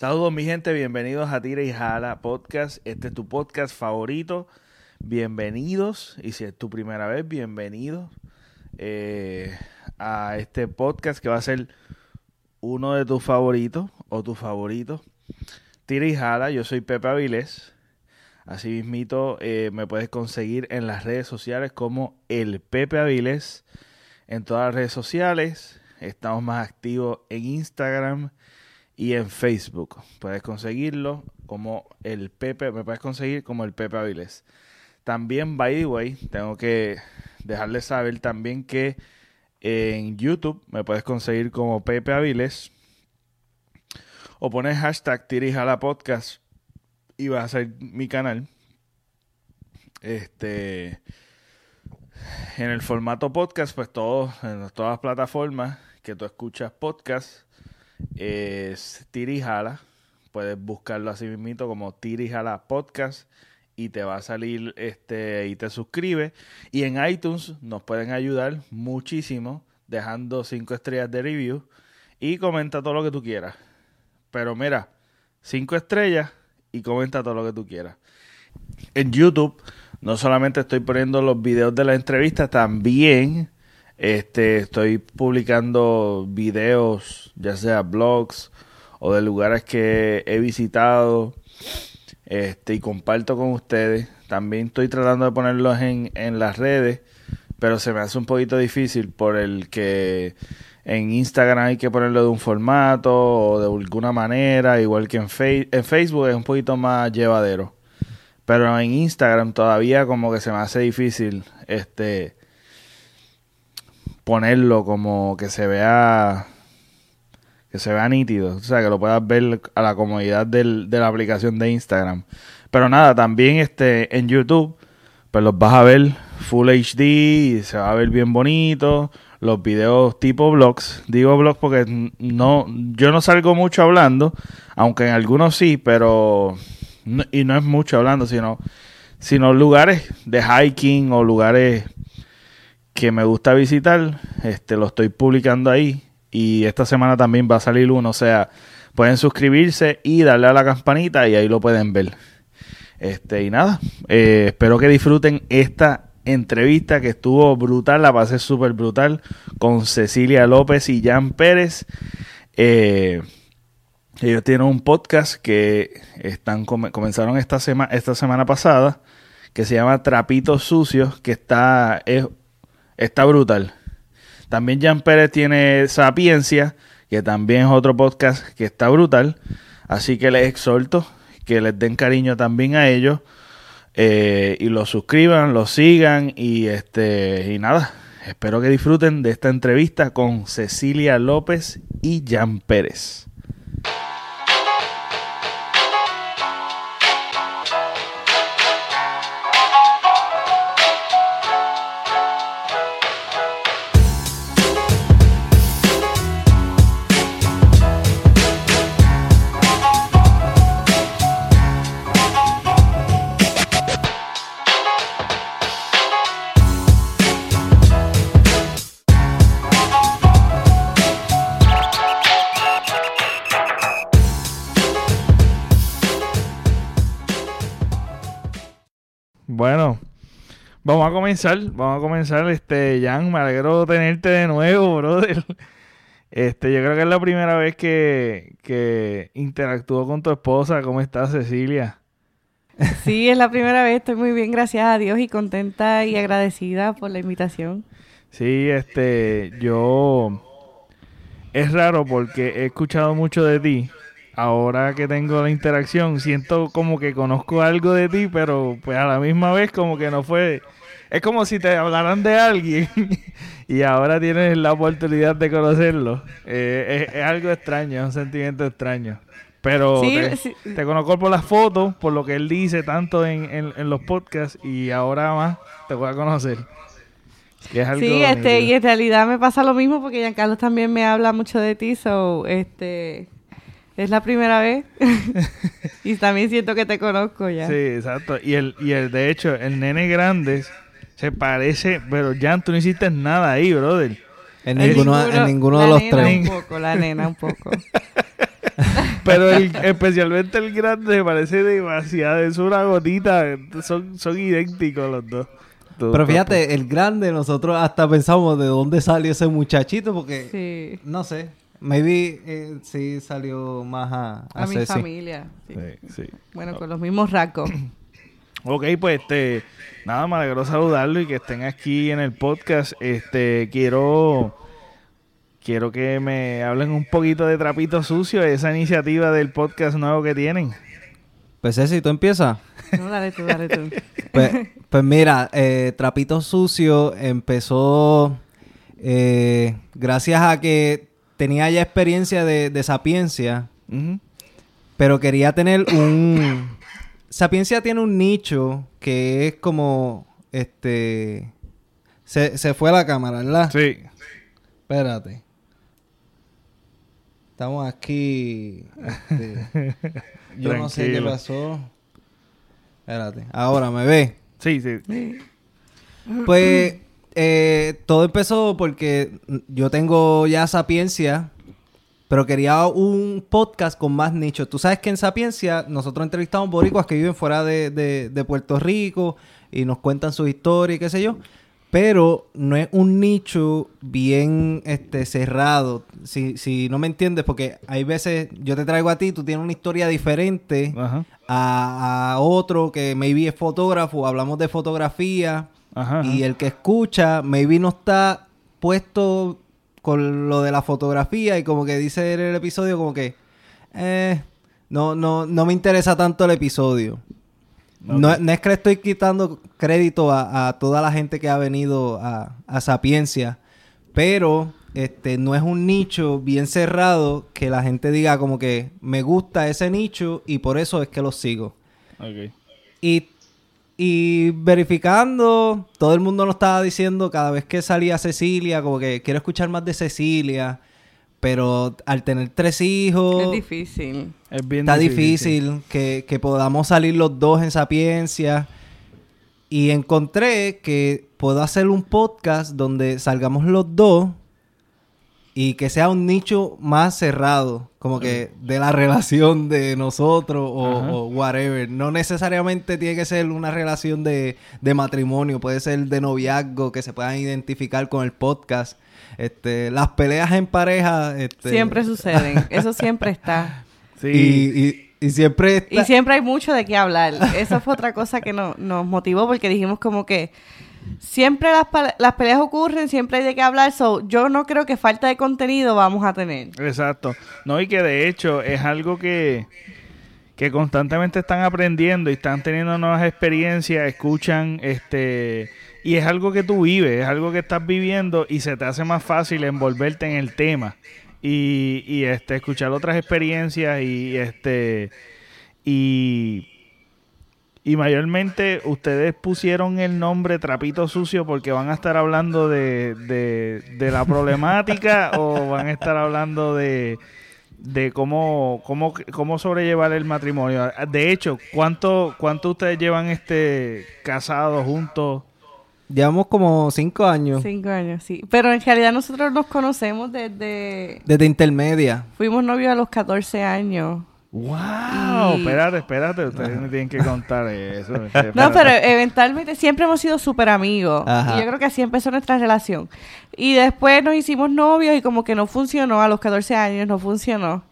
Saludos mi gente, bienvenidos a Tira y Jala Podcast. Este es tu podcast favorito. Bienvenidos, y si es tu primera vez, bienvenidos eh, a este podcast que va a ser uno de tus favoritos o tu favorito. Tira y Jala, yo soy Pepe Avilés. Así mismito eh, me puedes conseguir en las redes sociales como el Pepe Avilés. En todas las redes sociales. Estamos más activos en Instagram y en Facebook. Puedes conseguirlo como el Pepe, me puedes conseguir como el Pepe Avilés. También, by the way, tengo que dejarles saber también que en YouTube me puedes conseguir como Pepe Avilés. O pones hashtag Tirijala Podcast y va a ser mi canal. Este. En el formato podcast, pues todo, en todas las plataformas que tú escuchas podcast, es Tirijala. Puedes buscarlo así mismito como Tirijala Podcast y te va a salir este y te suscribes. Y en iTunes nos pueden ayudar muchísimo dejando cinco estrellas de review y comenta todo lo que tú quieras. Pero mira, cinco estrellas y comenta todo lo que tú quieras. En YouTube no solamente estoy poniendo los videos de la entrevista, también este, estoy publicando videos, ya sea blogs o de lugares que he visitado este, y comparto con ustedes. También estoy tratando de ponerlos en, en las redes, pero se me hace un poquito difícil por el que en Instagram hay que ponerlo de un formato o de alguna manera, igual que en, en Facebook es un poquito más llevadero. Pero en Instagram todavía como que se me hace difícil este ponerlo como que se vea que se vea nítido, o sea, que lo puedas ver a la comodidad del, de la aplicación de Instagram. Pero nada, también este en YouTube pues los vas a ver Full HD se va a ver bien bonito los videos tipo blogs. Digo blogs porque no, yo no salgo mucho hablando, aunque en algunos sí, pero y no es mucho hablando, sino, sino lugares de hiking o lugares que me gusta visitar, este, lo estoy publicando ahí y esta semana también va a salir uno, o sea, pueden suscribirse y darle a la campanita y ahí lo pueden ver. Este, y nada, eh, espero que disfruten esta entrevista que estuvo brutal, la pasé súper brutal con Cecilia López y Jan Pérez. Eh, ellos tienen un podcast que están comenzaron esta, esta semana pasada que se llama Trapitos Sucios, que está, está brutal. También Jan Pérez tiene Sapiencia, que también es otro podcast que está brutal. Así que les exhorto que les den cariño también a ellos. Eh, y lo suscriban, lo sigan y este y nada, espero que disfruten de esta entrevista con Cecilia López y Jan Pérez. Vamos a comenzar, vamos a comenzar, este, Jan, me alegro tenerte de nuevo, brother. Este, yo creo que es la primera vez que, que interactúo con tu esposa. ¿Cómo estás, Cecilia? Sí, es la primera vez, estoy muy bien, gracias a Dios y contenta y agradecida por la invitación. Sí, este, yo es raro porque he escuchado mucho de ti ahora que tengo la interacción, siento como que conozco algo de ti, pero pues a la misma vez como que no fue... Es como si te hablaran de alguien y ahora tienes la oportunidad de conocerlo. Eh, es, algo extraño, es un sentimiento extraño. Pero te, conozco por las fotos, por lo que él dice tanto en, en, los podcasts y ahora más te voy a conocer. sí, este, y en realidad me pasa lo mismo porque Giancarlo también me habla mucho de ti, so, este, es la primera vez. y también siento que te conozco ya. Sí, exacto. Y el, y el de hecho, el nene grande se parece, pero ya tú no hiciste nada ahí, brother. En ninguno, en ninguno de los tres. Un poco, la nena un poco. Pero especialmente el grande me parece demasiado. Es una gotita. Son, son idénticos los dos. Pero fíjate, el grande, nosotros hasta pensamos de dónde salió ese muchachito, porque no sé. Maybe eh, sí salió más a, a, mi familia. Bueno, con los mismos rasgos. ok, pues este, nada, me alegró saludarlo y que estén aquí en el podcast. Este, quiero quiero que me hablen un poquito de Trapito Sucio, esa iniciativa del podcast nuevo que tienen. Pues Ceci, ¿tú empiezas? No, dale tú, dale tú. pues, pues mira, eh, Trapito Sucio empezó eh, gracias a que tenía ya experiencia de, sapiencia, pero quería tener un... Sapiencia tiene un nicho que es como, este... Se, se fue la cámara, ¿verdad? Sí. Espérate. Estamos aquí. Este, yo no sé qué pasó. Espérate. Ahora me ve. Sí, sí. Pues eh, todo empezó porque yo tengo ya Sapiencia, pero quería un podcast con más nichos. Tú sabes que en Sapiencia nosotros entrevistamos boricuas que viven fuera de, de, Puerto Rico y nos cuentan su historia y qué sé yo. Pero no es un nicho bien este, cerrado. Si, si no me entiendes, porque hay veces yo te traigo a ti, tú tienes una historia diferente a, a, otro que maybe es fotógrafo, hablamos de fotografía y el que escucha, maybe no está puesto con lo de la fotografía y como que dice en el episodio como que eh, no, no, no me interesa tanto el episodio. No, es que le estoy quitando crédito a, toda la gente que ha venido a, a, Sapiencia, pero este no es un nicho bien cerrado que la gente diga como que me gusta ese nicho y por eso es que lo sigo. Y y verificando, todo el mundo nos estaba diciendo cada vez que salía Cecilia, como que quiero escuchar más de Cecilia. Pero al tener tres hijos... Es difícil. Es bien está difícil, que, que, podamos salir los dos en Sapiencia. Y encontré que puedo hacer un podcast donde salgamos los dos y que sea un nicho más cerrado, como que de la relación de nosotros o, whatever. No necesariamente tiene que ser una relación de, matrimonio, puede ser de noviazgo, que se puedan identificar con el podcast. Este, las peleas en pareja... Este... Siempre suceden, eso siempre está. Sí. Y, siempre Y siempre hay mucho de qué hablar. Eso fue otra cosa que nos motivó porque dijimos como que siempre las, las peleas ocurren, siempre hay de qué hablar, so, yo no creo que falta de contenido vamos a tener. Exacto. No, y que de hecho es algo que, que constantemente están aprendiendo y están teniendo nuevas experiencias, escuchan, este, y es algo que tú vives, es algo que estás viviendo y se te hace más fácil envolverte en el tema y, y este, escuchar otras experiencias y este, y y mayormente ustedes pusieron el nombre Trapito Sucio porque van a estar hablando de, de, la problemática o van a estar hablando de, de cómo, cómo, cómo sobrellevar el matrimonio. De hecho, ¿cuánto, cuánto ustedes llevan este casados juntos? Llevamos como cinco años. Cinco años, sí. Pero en realidad nosotros nos conocemos desde... Desde intermedia. Fuimos novios a los 14 años. ¡Wow! Espérate, espérate, ustedes me tienen que contar eso. No, pero eventualmente siempre hemos sido súper amigos. Y yo creo que así empezó nuestra relación. Y después nos hicimos novios y como que no funcionó, a los 14 años no funcionó.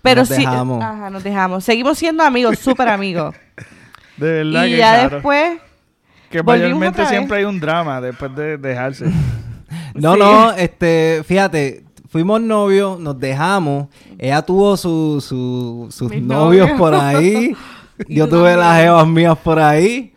Pero nos sí, dejamos. Ajá, nos dejamos. Seguimos siendo amigos, súper amigos. De verdad y ya después... Que mayormente siempre hay un drama después de dejarse. no, no, este, fíjate, fuimos novios, nos dejamos. Ella tuvo su, sus novios, por ahí. Yo tuve las evas mías por ahí.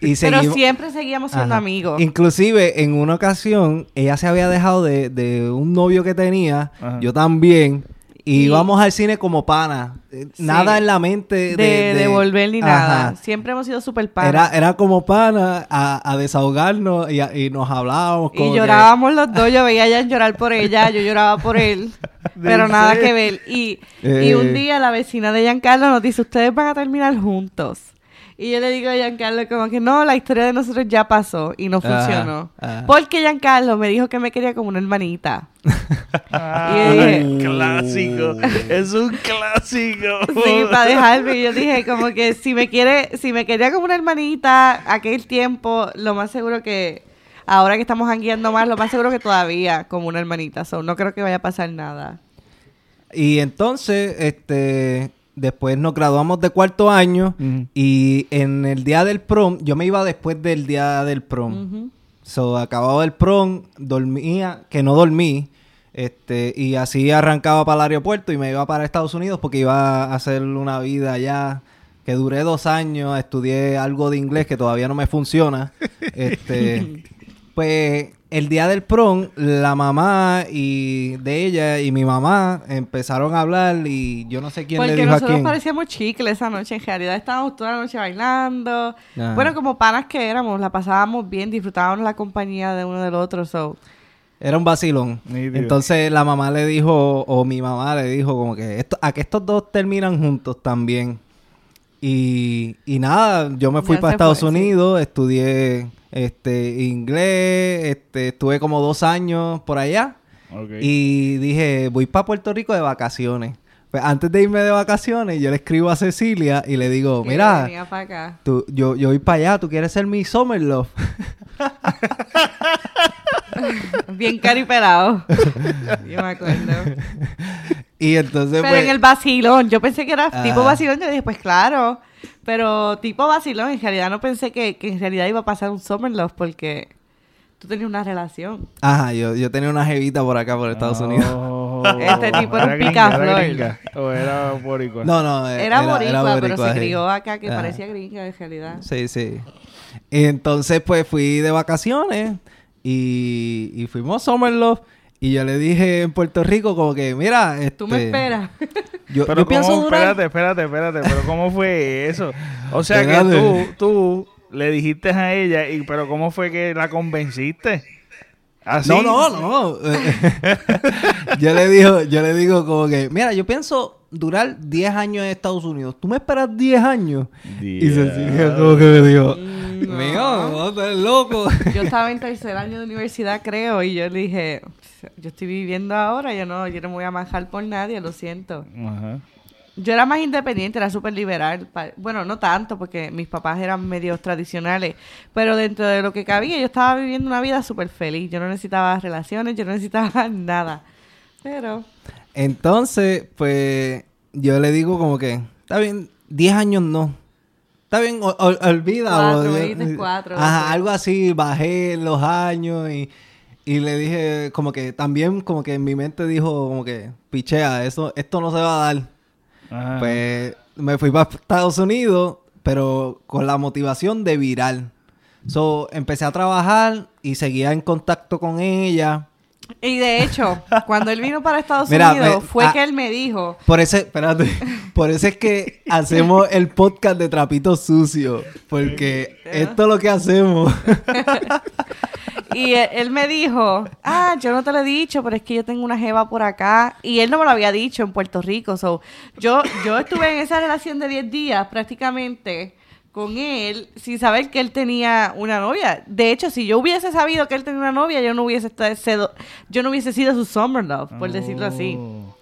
Y Pero siempre seguíamos siendo amigos. Inclusive, en una ocasión, ella se había dejado de, de un novio que tenía. Yo también. Y íbamos al cine como pana. Eh, nada en la mente de, de, volver ni nada. Siempre hemos sido súper pana. Era, era como pana a, desahogarnos y, nos hablábamos. y llorábamos los dos. Yo veía a ella llorar por ella, yo lloraba por él. pero nada que ver. Y, y un eh. día la vecina de Giancarlo nos dice, ustedes van a terminar juntos. Y yo le digo a Giancarlo como que no, la historia de nosotros ya pasó y no funcionó. Porque Giancarlo me dijo que me quería como una hermanita. Ah, y dije, clásico. es un clásico. sí, para dejarme. Yo dije como que si me quiere, si me quería como una hermanita aquel tiempo, lo más seguro que ahora que estamos hangueando más, lo más seguro que todavía como una hermanita. So, no creo que vaya a pasar nada. Y entonces, este, después nos graduamos de cuarto año y en el día del prom, yo me iba después del día del prom. So, acababa el prom, dormía, que no dormí, este, y así arrancaba para el aeropuerto y me iba para Estados Unidos porque iba a hacer una vida allá que duré dos años, estudié algo de inglés que todavía no me funciona. este, pues el día del prom, la mamá y de ella y mi mamá empezaron a hablar y yo no sé quién le dijo a quién. Porque nosotros parecíamos chicles esa noche. En realidad estábamos toda la noche bailando. Bueno, como panas que éramos, la pasábamos bien, disfrutábamos la compañía de uno del otro. So. Era un vacilón. Entonces la mamá le dijo, o mi mamá le dijo como que esto, a que estos dos terminan juntos también. Y, y nada, yo me fui para Estados Unidos, estudié este, inglés, este, estuve como dos años por allá. Y dije, voy para Puerto Rico de vacaciones. Pues antes de irme de vacaciones, yo le escribo a Cecilia y le digo, mira, Tú, yo, yo voy para allá, tú quieres ser mi summer love. Bien caripelado. yo me acuerdo. Y entonces, Pero en el vacilón, yo pensé que era tipo vacilón, yo dije, pues claro. Pero tipo vacilón, en realidad no pensé que, en realidad iba a pasar un summer love porque tú tenías una relación. Ajá, yo, yo tenía una jevita por acá, por Estados Unidos. este tipo era un picaflor. ¿O era boricua? No, no, era, boricua, pero se crió acá que parecía gringa en realidad. Sí, sí. Y entonces, pues, fui de vacaciones y, y fuimos Summer Love. Y yo le dije en Puerto Rico como que, mira, este, Tú me esperas. Yo, pero pienso Espérate, espérate, espérate. Pero ¿cómo fue eso? O sea que tú, tú le dijiste a ella, y pero ¿cómo fue que la convenciste? ¿Así? No, no, no. yo le digo, yo le digo como que, mira, yo pienso durar 10 años en Estados Unidos. ¿Tú me esperas 10 años? Y Cecilia como que me dijo, mm, mío, no, estás loco. Yo estaba en tercer año de universidad, creo, y yo le dije, yo estoy viviendo ahora, yo no, yo no me voy a majar por nadie, lo siento. Yo era más independiente, era súper liberal. Bueno, no tanto, porque mis papás eran medios tradicionales, pero dentro de lo que cabía, yo estaba viviendo una vida súper feliz. Yo no necesitaba relaciones, yo no necesitaba nada. Pero... Entonces, pues, yo le digo como que, está bien, 10 años no. Está bien, olvida. Cuatro, Ajá, algo así, bajé los años y y le dije, como que también, como que en mi mente dijo, como que, pichea, eso, esto no se va a dar. Pues me fui para Estados Unidos, pero con la motivación de viral. So, empecé a trabajar y seguía en contacto con ella. Y de hecho, cuando él vino para Estados Unidos, fue ah, que él me dijo. Por eso, espérate, por eso es que hacemos el podcast de Trapito Sucio. Porque esto es lo que hacemos. y él, me dijo, ah, yo no te lo he dicho, pero es que yo tengo una jeva por acá. Y él no me lo había dicho en Puerto Rico. So, yo, yo estuve en esa relación de 10 días prácticamente con él sin saber que él tenía una novia. De hecho, si yo hubiese sabido que él tenía una novia, yo no hubiese estado, yo no hubiese sido su summer love, por decirlo así. Oh.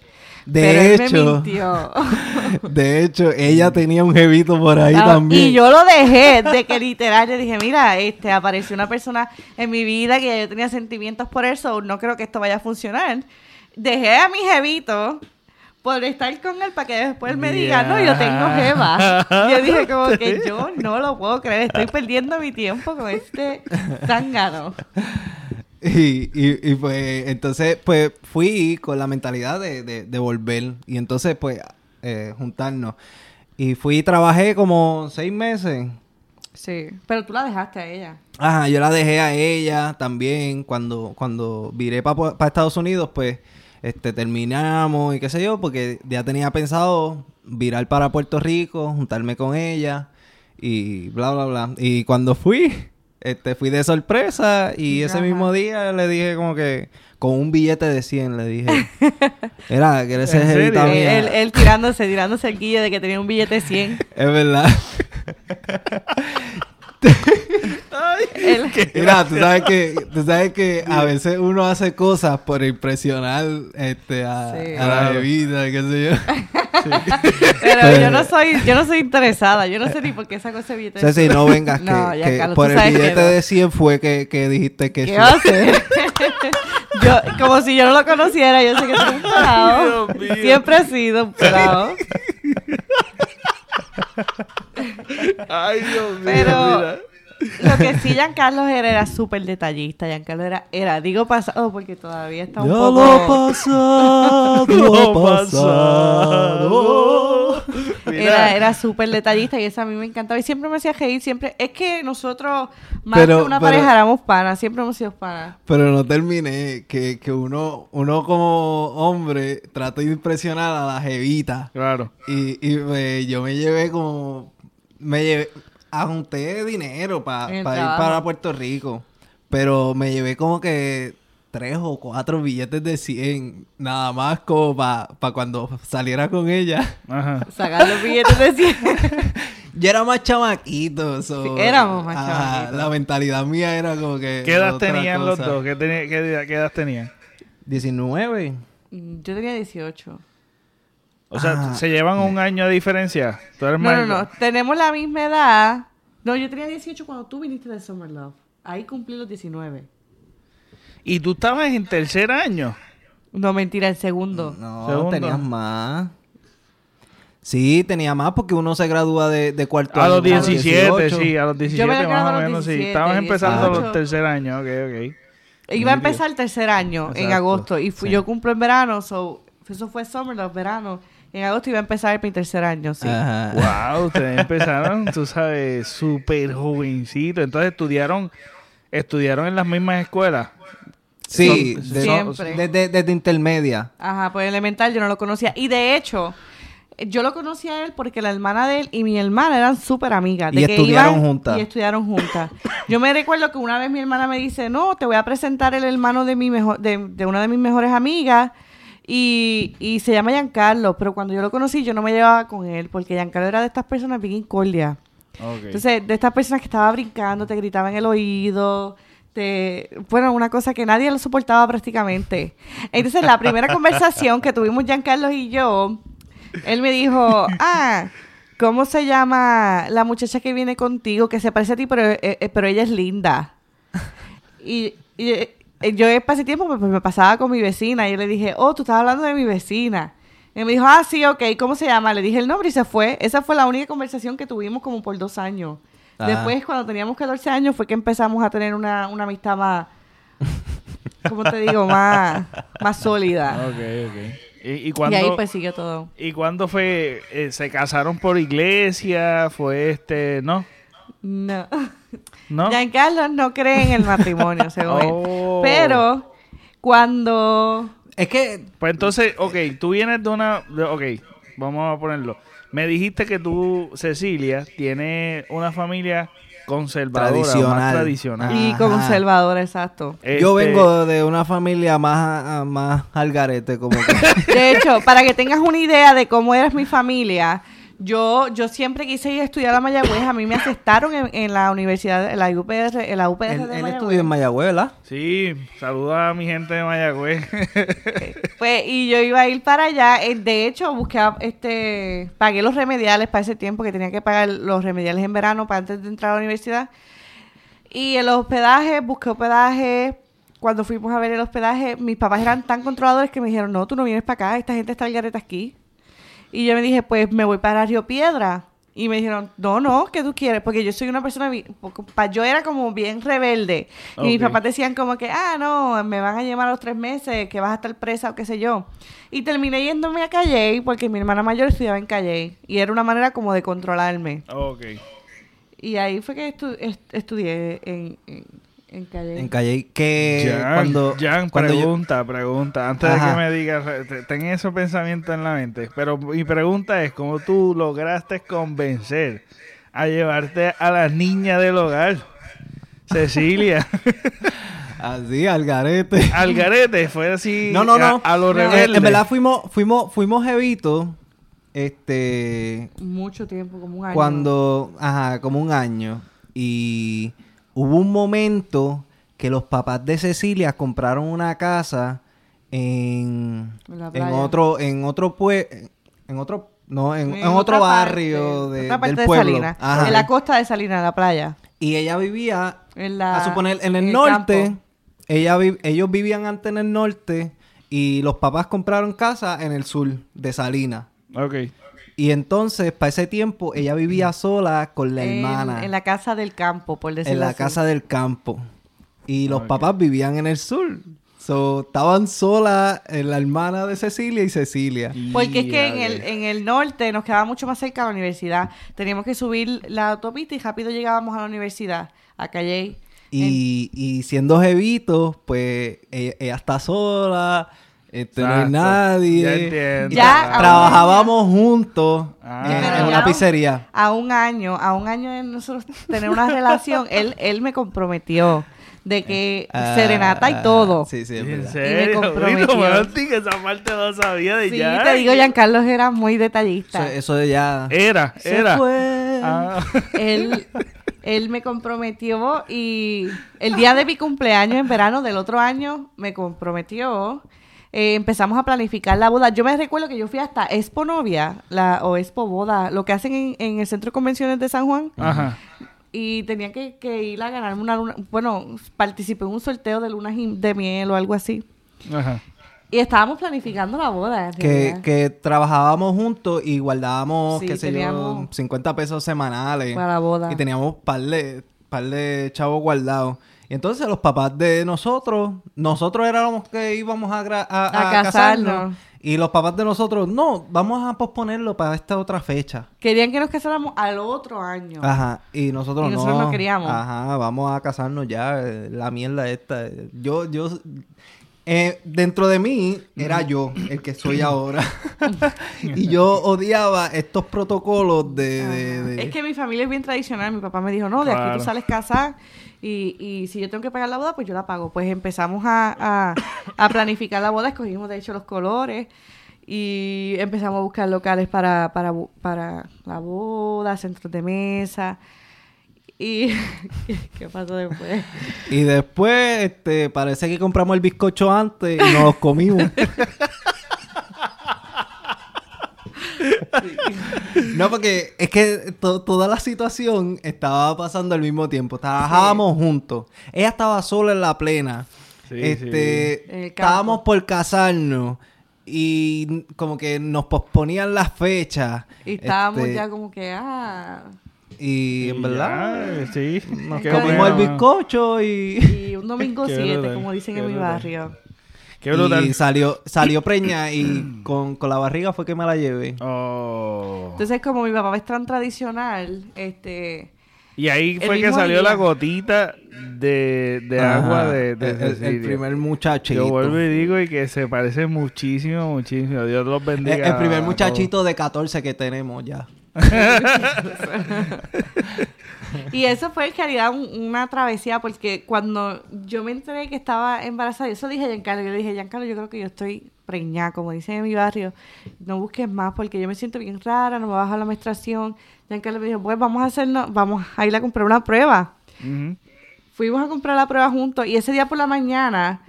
De hecho, de hecho, ella tenía un jevito por ahí también. Y yo lo dejé de que literal le dije, mira, este apareció una persona en mi vida que yo tenía sentimientos por eso, no creo que esto vaya a funcionar. Dejé a mi jevito por estar con él para que después me diga, no, yo tengo jeva. Yo dije como que yo no lo puedo creer, estoy perdiendo mi tiempo con este zángano. Y, y, pues entonces pues fui con la mentalidad de, de, volver y entonces pues eh, juntarnos. Y fui y trabajé como seis meses. Sí, pero tú la dejaste a ella. Ajá, yo la dejé a ella también cuando, cuando viré para Estados Unidos, pues este, terminamos y qué sé yo, porque ya tenía pensado virar para Puerto Rico, juntarme con ella y bla, bla, bla. Y cuando fui, este, fui de sorpresa y ese mismo día le dije como que con un billete de 100 le dije, era, que eres él, él, tirándose, tirándose el guille de que tenía un billete de 100. es verdad. Mira, tú sabes que, tú sabes que a veces uno hace cosas por impresionar este, a, la bebida, qué sé yo. Pero, yo no soy, yo no soy interesada, yo no sé ni por qué saco ese billete. Sí, no vengas que, por el billete de 100 fue que, que dijiste que ¿Qué yo, como si yo no lo conociera, yo sé que soy un pelado. Siempre he sido un pelado. Ay, Dios mío. Pero lo que sí, Giancarlo era, era súper detallista. Giancarlo era, era, digo pasado porque todavía está un ya poco... Lo pasado, lo pasado. Era, era súper detallista y eso a mí me encantaba. Y siempre me hacía reír, siempre... Es que nosotros, más que una pareja, éramos panas. Siempre hemos sido panas. Pero no terminé. Que, que uno, uno como hombre trata de impresionar a la jevita. Claro. Y, y yo me llevé como... Me llevé junté dinero para ir para Puerto Rico. Pero me llevé como que tres o cuatro billetes de 100. Nada más como para cuando saliera con ella. Ajá. Sacar los billetes de 100. Yo era más chamaquito. éramos más chamaquitos. La mentalidad mía era como que... ¿Qué edad tenían los dos? ¿Qué, qué, edad tenían? 19. Yo tenía 18. O sea, ah. ¿se llevan un año de diferencia? no, no, no. Tenemos la misma edad. No, yo tenía 18 cuando tú viniste de Summer Love. Ahí cumplí los 19. ¿Y tú estabas en tercer año? No, mentira, el segundo. No, tenías más. Sí, tenía más porque uno se gradúa de, de cuarto a Los 17, sí, a los 17 más o menos, sí. Estabas empezando el tercer año, ok, ok. Iba a empezar el tercer año en agosto y fui, yo cumplo en verano, so, eso fue Summer Love, verano. En agosto iba a empezar mi tercer año, sí. Wow, ustedes empezaron, tú sabes, súper jovencito. Entonces estudiaron, estudiaron en las mismas escuelas. Sí, siempre. desde, intermedia. Ajá, pues elemental yo no lo conocía. Y de hecho, yo lo conocí a él porque la hermana de él y mi hermana eran súper amigas. y estudiaron juntas. Y estudiaron juntas. yo me recuerdo que una vez mi hermana me dice, no, te voy a presentar el hermano de mi mejor, de, de una de mis mejores amigas. Y, y se llama Giancarlo, pero cuando yo lo conocí yo no me llevaba con él, porque Giancarlo era de estas personas bien incordia. Entonces, de estas personas que estaba brincando, te gritaba en el oído, te... Bueno, una cosa que nadie lo soportaba prácticamente. Entonces, la primera conversación que tuvimos Giancarlo y yo, él me dijo, ah, ¿cómo se llama la muchacha que viene contigo, que se parece a ti, pero, eh, eh, pero ella es linda? Y, y, yo ese tiempo pues, me pasaba con mi vecina y yo le dije, oh, tú estás hablando de mi vecina. Y me dijo, ah, sí, ok, ¿cómo se llama? Le dije el nombre y se fue. Esa fue la única conversación que tuvimos como por dos años. Ah. Después, cuando teníamos 14 años, fue que empezamos a tener una, amistad más, ¿cómo te digo? Más, más sólida. Ok, ok. ¿Y, y, ahí pues siguió todo. ¿Y cuándo fue? Eh, ¿Se casaron por iglesia? ¿Fue este, no? No. ¿No? Giancarlo no cree en el matrimonio, según oh. Pero cuando... Es que... Pues entonces, ok, tú vienes de una... ok, vamos a ponerlo. Me dijiste que tú, Cecilia, tienes una familia conservadora, tradicional. Y conservadora, exacto. Yo este vengo de una familia más, más al garete, como que... De hecho, para que tengas una idea de cómo eres mi familia, yo, yo siempre quise ir a estudiar a Mayagüez. A mí me aceptaron en, la universidad, en la UPR, en la UPR de Él estudió en Mayagüez, ¿verdad? Sí, saluda a mi gente de Mayagüez. pues, y yo iba a ir para allá. Eh, de hecho, busqué, este, pagué los remediales para ese tiempo que tenía que pagar los remediales en verano para antes de entrar a la universidad. Y el hospedaje, busqué hospedaje. Cuando fuimos a ver el hospedaje, mis papás eran tan controladores que me dijeron, no, tú no vienes para acá, esta gente está al garete aquí. Y yo me dije, pues me voy para Río Piedra. Y me dijeron, no, no, ¿qué tú quieres? Porque yo soy una persona, yo era como bien rebelde. Y mis papás decían como que, ah, no, me van a llevar a los tres meses, que vas a estar presa o qué sé yo. Y terminé yéndome a Calle porque mi hermana mayor estudiaba en Calle. Y era una manera como de controlarme. Ok. Y ahí fue que estudié en en Calle. En Calle. Que Jan, cuando. Jan, pregunta, pregunta. Antes de que me digas, ten esos pensamientos en la mente. Pero mi pregunta es: ¿cómo tú lograste convencer a llevarte a la niña del hogar? Cecilia. Así, al garete. Al garete, fue así. No, no, no. A, los rebeldes. En verdad fuimos, fuimos, fuimos evitos Este. Mucho tiempo, como un año. Cuando. Ajá, como un año. Y hubo un momento que los papás de Cecilia compraron una casa en. En, otro. En otro pue en otro. No, en, otro barrio de, del pueblo. De En la costa de Salinas, la playa. Y ella vivía. En la, a suponer, en el, norte. Ella ellos vivían antes en el norte. Y los papás compraron casa en el sur de Salinas. Ok. Y entonces, para ese tiempo, ella vivía sola con la hermana. En la casa del campo, por decirlo En la casa del campo. Y los papás vivían en el sur. So, estaban solas eh, la hermana de Cecilia y Cecilia. Porque es que en el, en el norte nos quedaba mucho más cerca de la universidad. Teníamos que subir la autopista y rápido llegábamos a la universidad, a Calle. Y, y siendo jevitos, pues ella, ella está sola este, no hay nadie. Ya trabajábamos juntos ah. en, una pizzería. A un año, a un año de nosotros tener una relación, él, él me comprometió de que ah, serenata y todo. Sí, sí, es ¿En serio? Y me comprometió. esa parte no sabía de sí, te digo, Giancarlos era muy detallista. Eso, de ya... Era, era. Ah. Él, él me comprometió y el día de mi cumpleaños en verano del otro año me comprometió eh, empezamos a planificar la boda. Yo me recuerdo que yo fui hasta Expo Novia la, o Expo Boda, lo que hacen en, el Centro de Convenciones de San Juan. Ajá. Y tenía que, ir a ganarme una luna. Bueno, participé en un sorteo de lunas de miel o algo así. Ajá. Y estábamos planificando la boda. Que, que, trabajábamos juntos y guardábamos, qué sé yo, 50 pesos semanales. Para la boda. Y teníamos par de, par de chavos guardados. Y entonces los papás de nosotros, nosotros éramos que íbamos a, a, casarnos. Y los papás de nosotros, no, vamos a posponerlo para esta otra fecha. Querían que nos casáramos al otro año. Ajá, y nosotros, y nosotros no. queríamos. Ajá, vamos a casarnos ya, eh, la mierda esta. Yo, yo, eh, dentro de mí era yo el que soy ahora. y yo odiaba estos protocolos de, Es que mi familia es bien tradicional. Mi papá me dijo, no, de aquí tú sales casada y, y si yo tengo que pagar la boda, pues yo la pago. Pues empezamos a, a, planificar la boda, escogimos de hecho los colores y empezamos a buscar locales para, para, para la boda, centros de mesa. ¿Y qué pasó después? Y después, este, parece que compramos el bizcocho antes y nos comimos. No, porque es que toda la situación estaba pasando al mismo tiempo. Trabajábamos juntos. Ella estaba sola en la plena. este, estábamos por casarnos y como que nos posponían las fechas. Y estábamos este, ya como que, ah. Y en verdad, sí. Nos comimos el bizcocho y. Y un domingo 7, como dicen en mi barrio. Y salió, salió preña y con, la barriga fue que me la llevé. Oh. Entonces, como mi papá es tan tradicional, este... Y ahí fue que salió la gotita de, agua de, el, primer muchachito. Yo vuelvo y digo y que se parece muchísimo, muchísimo. Dios los bendiga. El, primer muchachito de 14 que tenemos ya. y eso fue en realidad una travesía porque cuando yo me enteré que estaba embarazada, eso dije a Giancarlo, yo le dije, Giancarlo, yo creo que yo estoy preñada, como dicen en mi barrio, no busques más porque yo me siento bien rara, no me baja la menstruación. Giancarlo me dijo, pues vamos a hacernos, vamos a ir a comprar una prueba. Fuimos a comprar la prueba juntos y ese día por la mañana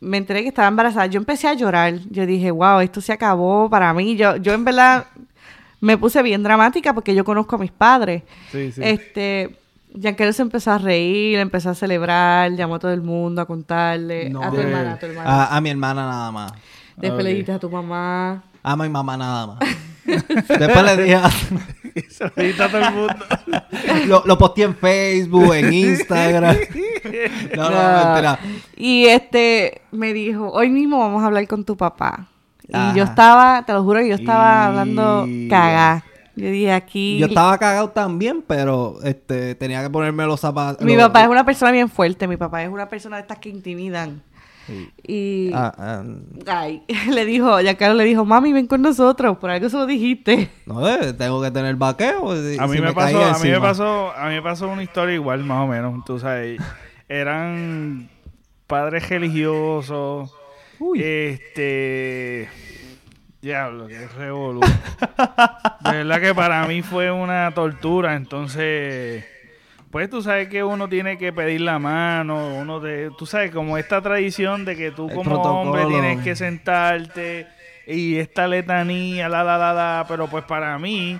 me enteré que estaba embarazada. Yo empecé a llorar. Yo dije, wow, esto se acabó para mí. Yo, yo en verdad me puse bien dramática porque yo conozco a mis padres. Sí, sí. Este, Giancarlo se empezó a reír, empezó a celebrar, llamó a todo el mundo a contarle. a tu hermana, a tu hermana. A, mi hermana nada más. Después le dijiste a tu mamá. A mi mamá nada más. Después le dije a... Se lo a todo el mundo. lo, lo posteé en Facebook, en Instagram. No, no, no, mentira. Y este me dijo, hoy mismo vamos a hablar con tu papá. Y yo estaba, te lo juro, yo estaba hablando cagada. Yo dije aquí. Yo estaba cagado también, pero este tenía que ponerme los zapatos. Mi papá es una persona bien fuerte. Mi papá es una persona de estas que intimidan. Y ah, ah. ay, le dijo, ya Carlos le dijo, mami, ven con nosotros, por algo se lo dijiste. No, eh, tengo que tener vaqueo. a mí me, pasó, a mí me pasó, a mí me pasó una historia igual, más o menos. Tú sabes, eran padres religiosos este. Diablo, qué revolú. de verdad que para mí fue una tortura. Entonces, pues tú sabes que uno tiene que pedir la mano. uno de, Tú sabes, como esta tradición de que tú como hombre tienes que sentarte y esta letanía, la, la, la, la. Pero pues para mí,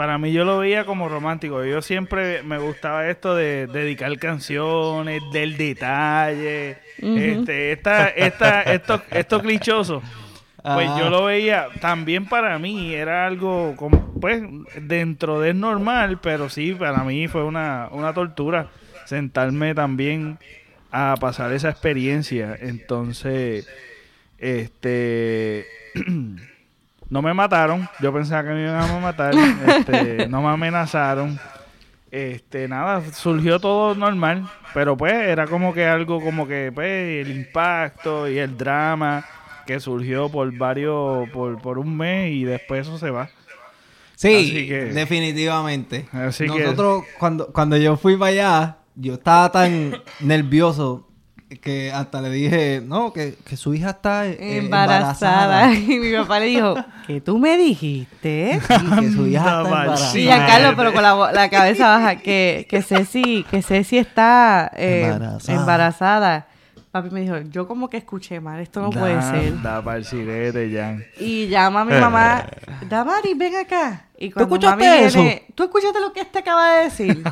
para mí yo lo veía como romántico. Yo siempre me gustaba esto de dedicar canciones, del detalle. Este, esta, esta, esto, esto clichoso. Pues yo lo veía, también para mí era algo, como, pues, dentro de normal, pero sí, para mí fue una, una tortura sentarme también a pasar esa experiencia. Entonces, este, no me mataron, yo pensaba que me iban a matar, este, no me amenazaron. Este, nada, surgió todo normal, pero pues era como que algo como que, pues, el impacto y el drama que surgió por varios, por, por un mes y después eso se va. Sí, definitivamente. Nosotros, cuando, cuando yo fui para allá, yo estaba tan nervioso que hasta le dije, no, que, su hija está eh, embarazada. Y mi papá le dijo, que tú me dijiste. que su hija está embarazada. Y a Carlos, pero con la, cabeza baja, que, que Ceci, que Ceci está eh, embarazada. Papi me dijo, yo como que escuché mal, esto no puede ser. Da para el sirete, Jan. Y llama a mi mamá, Damari, ven acá. Y cuando ¿Tú escuchaste eso? ¿Tú escuchaste lo que este acaba de decir?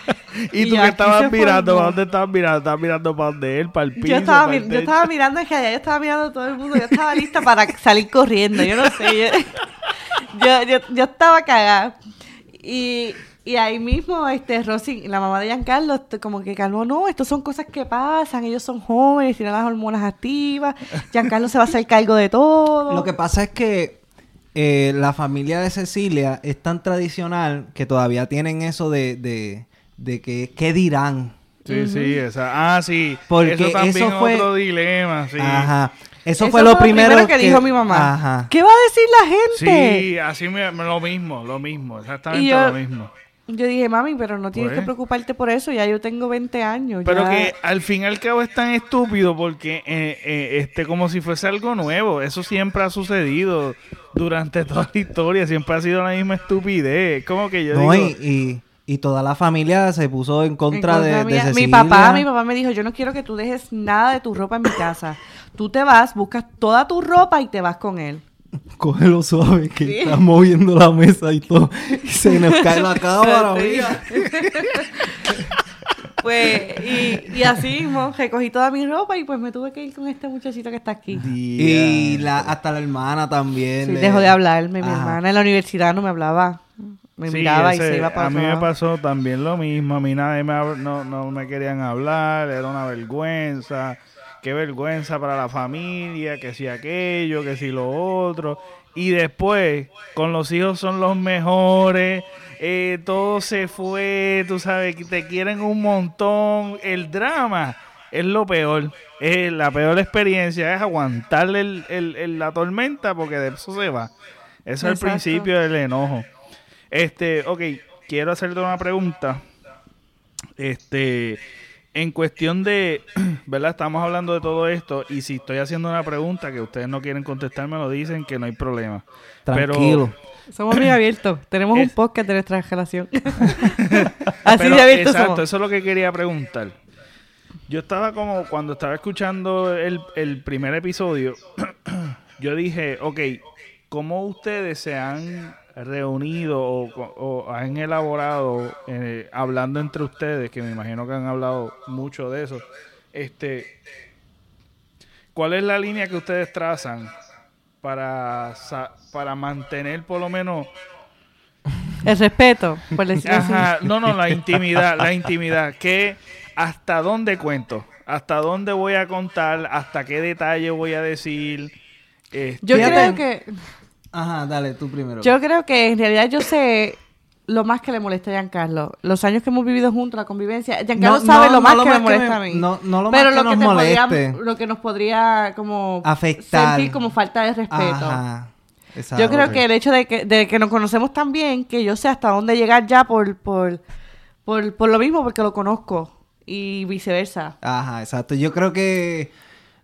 ¿Y, tú qué estabas mirando? ¿Para dónde estabas mirando? ¿Estabas mirando para dónde él? ¿Para el piso? Yo estaba, yo estaba mirando hacia allá, yo estaba mirando a todo el mundo, yo estaba lista para salir corriendo, yo no sé. Yo, yo, yo, estaba cagada. Y, y ahí mismo, este, Rosy, la mamá de Giancarlo, como que calmó, no, esto son cosas que pasan, ellos son jóvenes, tienen las hormonas activas, Giancarlo se va a hacer cargo de todo. Lo que pasa es que eh, la familia de Cecilia es tan tradicional que todavía tienen eso de, de, de que, ¿qué dirán? Sí, sí, esa, ah, sí. Porque eso también fue otro dilema, sí. Ajá. Eso, fue, lo, primero, que, dijo mi mamá. Ajá. ¿Qué va a decir la gente? Sí, así me, lo mismo, lo mismo, exactamente lo mismo. Yo dije, mami, pero no tienes que pues. preocuparte por eso, ya yo tengo 20 años. Pero que al fin y al cabo es tan estúpido porque eh, eh, este como si fuese algo nuevo. Eso siempre ha sucedido durante toda la historia, siempre ha sido la misma estupidez. Como que yo no, Y, y, toda la familia se puso en contra, de, de Mi papá, mi papá me dijo, yo no quiero que tú dejes nada de tu ropa en mi casa. Tú te vas, buscas toda tu ropa y te vas con él cógelo suave que está moviendo la mesa y todo. Y se nos cae la cámara, pues, y, así mismo, recogí toda mi ropa y pues me tuve que ir con este muchachito que está aquí. Y la, hasta la hermana también. Sí, dejó de hablarme. Mi hermana en la universidad no me hablaba. Me miraba y se iba para A mí me pasó también lo mismo. A mí nadie me, no, no me querían hablar, era una vergüenza qué vergüenza para la familia, que si aquello, que si lo otro. Y después, con los hijos son los mejores, eh, todo se fue, tú sabes, que te quieren un montón. El drama es lo peor. Es la peor experiencia es aguantarle el, la tormenta porque de eso se va. Eso es el principio del enojo. Este, ok, quiero hacerte una pregunta. Este, en cuestión de, ¿verdad? Estamos hablando de todo esto y si estoy haciendo una pregunta que ustedes no quieren contestar, me lo dicen que no hay problema. Tranquilo. somos muy abiertos. Tenemos un podcast de nuestra relación. Así de abiertos Exacto, eso es lo que quería preguntar. Yo estaba como, cuando estaba escuchando el, el primer episodio, yo dije, ok, ¿cómo ustedes se han reunido o, han elaborado, eh, hablando entre ustedes, que me imagino que han hablado mucho de eso, este, ¿cuál es la línea que ustedes trazan para, para mantener por lo menos... El respeto, por no, no, la intimidad, la intimidad, que hasta dónde cuento, hasta dónde voy a contar, hasta qué detalle voy a decir. Yo creo que Ajá, dale, tú primero. Yo creo que en realidad yo sé lo más que le molesta a Giancarlo. Los años que hemos vivido juntos, la convivencia. Giancarlo sabe lo más que me molesta a mí. No, no lo Pero más que lo, que nos moleste. lo que nos podría como afectar. Sentir como falta de respeto. Ajá. yo creo que el hecho de que, de que nos conocemos tan bien, que yo sé hasta dónde llegar ya por, por, por, por lo mismo, porque lo conozco. Y viceversa. Ajá, exacto. Yo creo que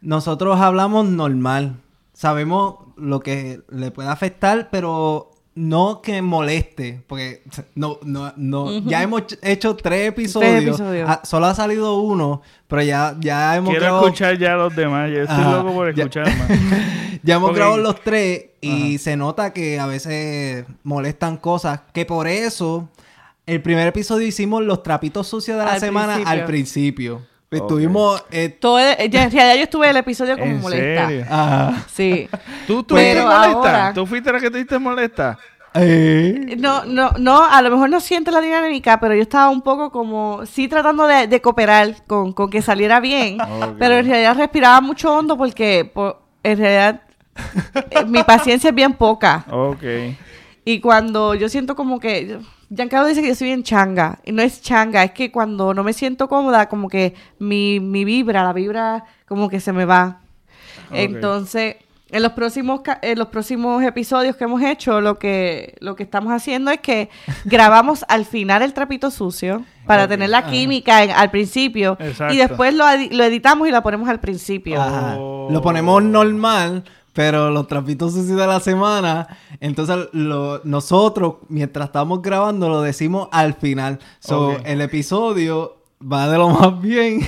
nosotros hablamos normal sabemos lo que le puede afectar, pero no que moleste, porque no, no, no, ya hemos hecho tres episodios, ah, solo ha salido uno, pero ya, ya hemos Quiero escuchar ya los demás, yo estoy loco por escuchar más. ya hemos grabado los tres y se nota que a veces molestan cosas, que por eso el primer episodio hicimos los trapitos sucios de la semana al principio. Estuvimos. Eh, Todo, ya, en realidad yo estuve el episodio como molesta. Ajá. Sí. ¿Tú, tú molesta? ¿Tú fuiste la que te diste molesta? Eh. No, no, no, a lo mejor no siento la dinámica, pero yo estaba un poco como, sí tratando de, cooperar con, con, que saliera bien, pero en realidad respiraba mucho hondo porque en realidad eh, mi paciencia es bien poca. Ok. Y cuando yo siento como que, Giancarlo dice que yo soy bien changa, y no es changa, es que cuando no me siento cómoda, como que mi, mi vibra, la vibra como que se me va. Entonces, en los próximos en los próximos episodios que hemos hecho, lo que lo que estamos haciendo es que grabamos al final el trapito sucio para tener la química al principio y después lo, editamos y lo ponemos al principio. Lo ponemos normal, pero los trapitos sucios de la semana, entonces nosotros mientras estamos grabando lo decimos al final. So, el episodio va de lo más bien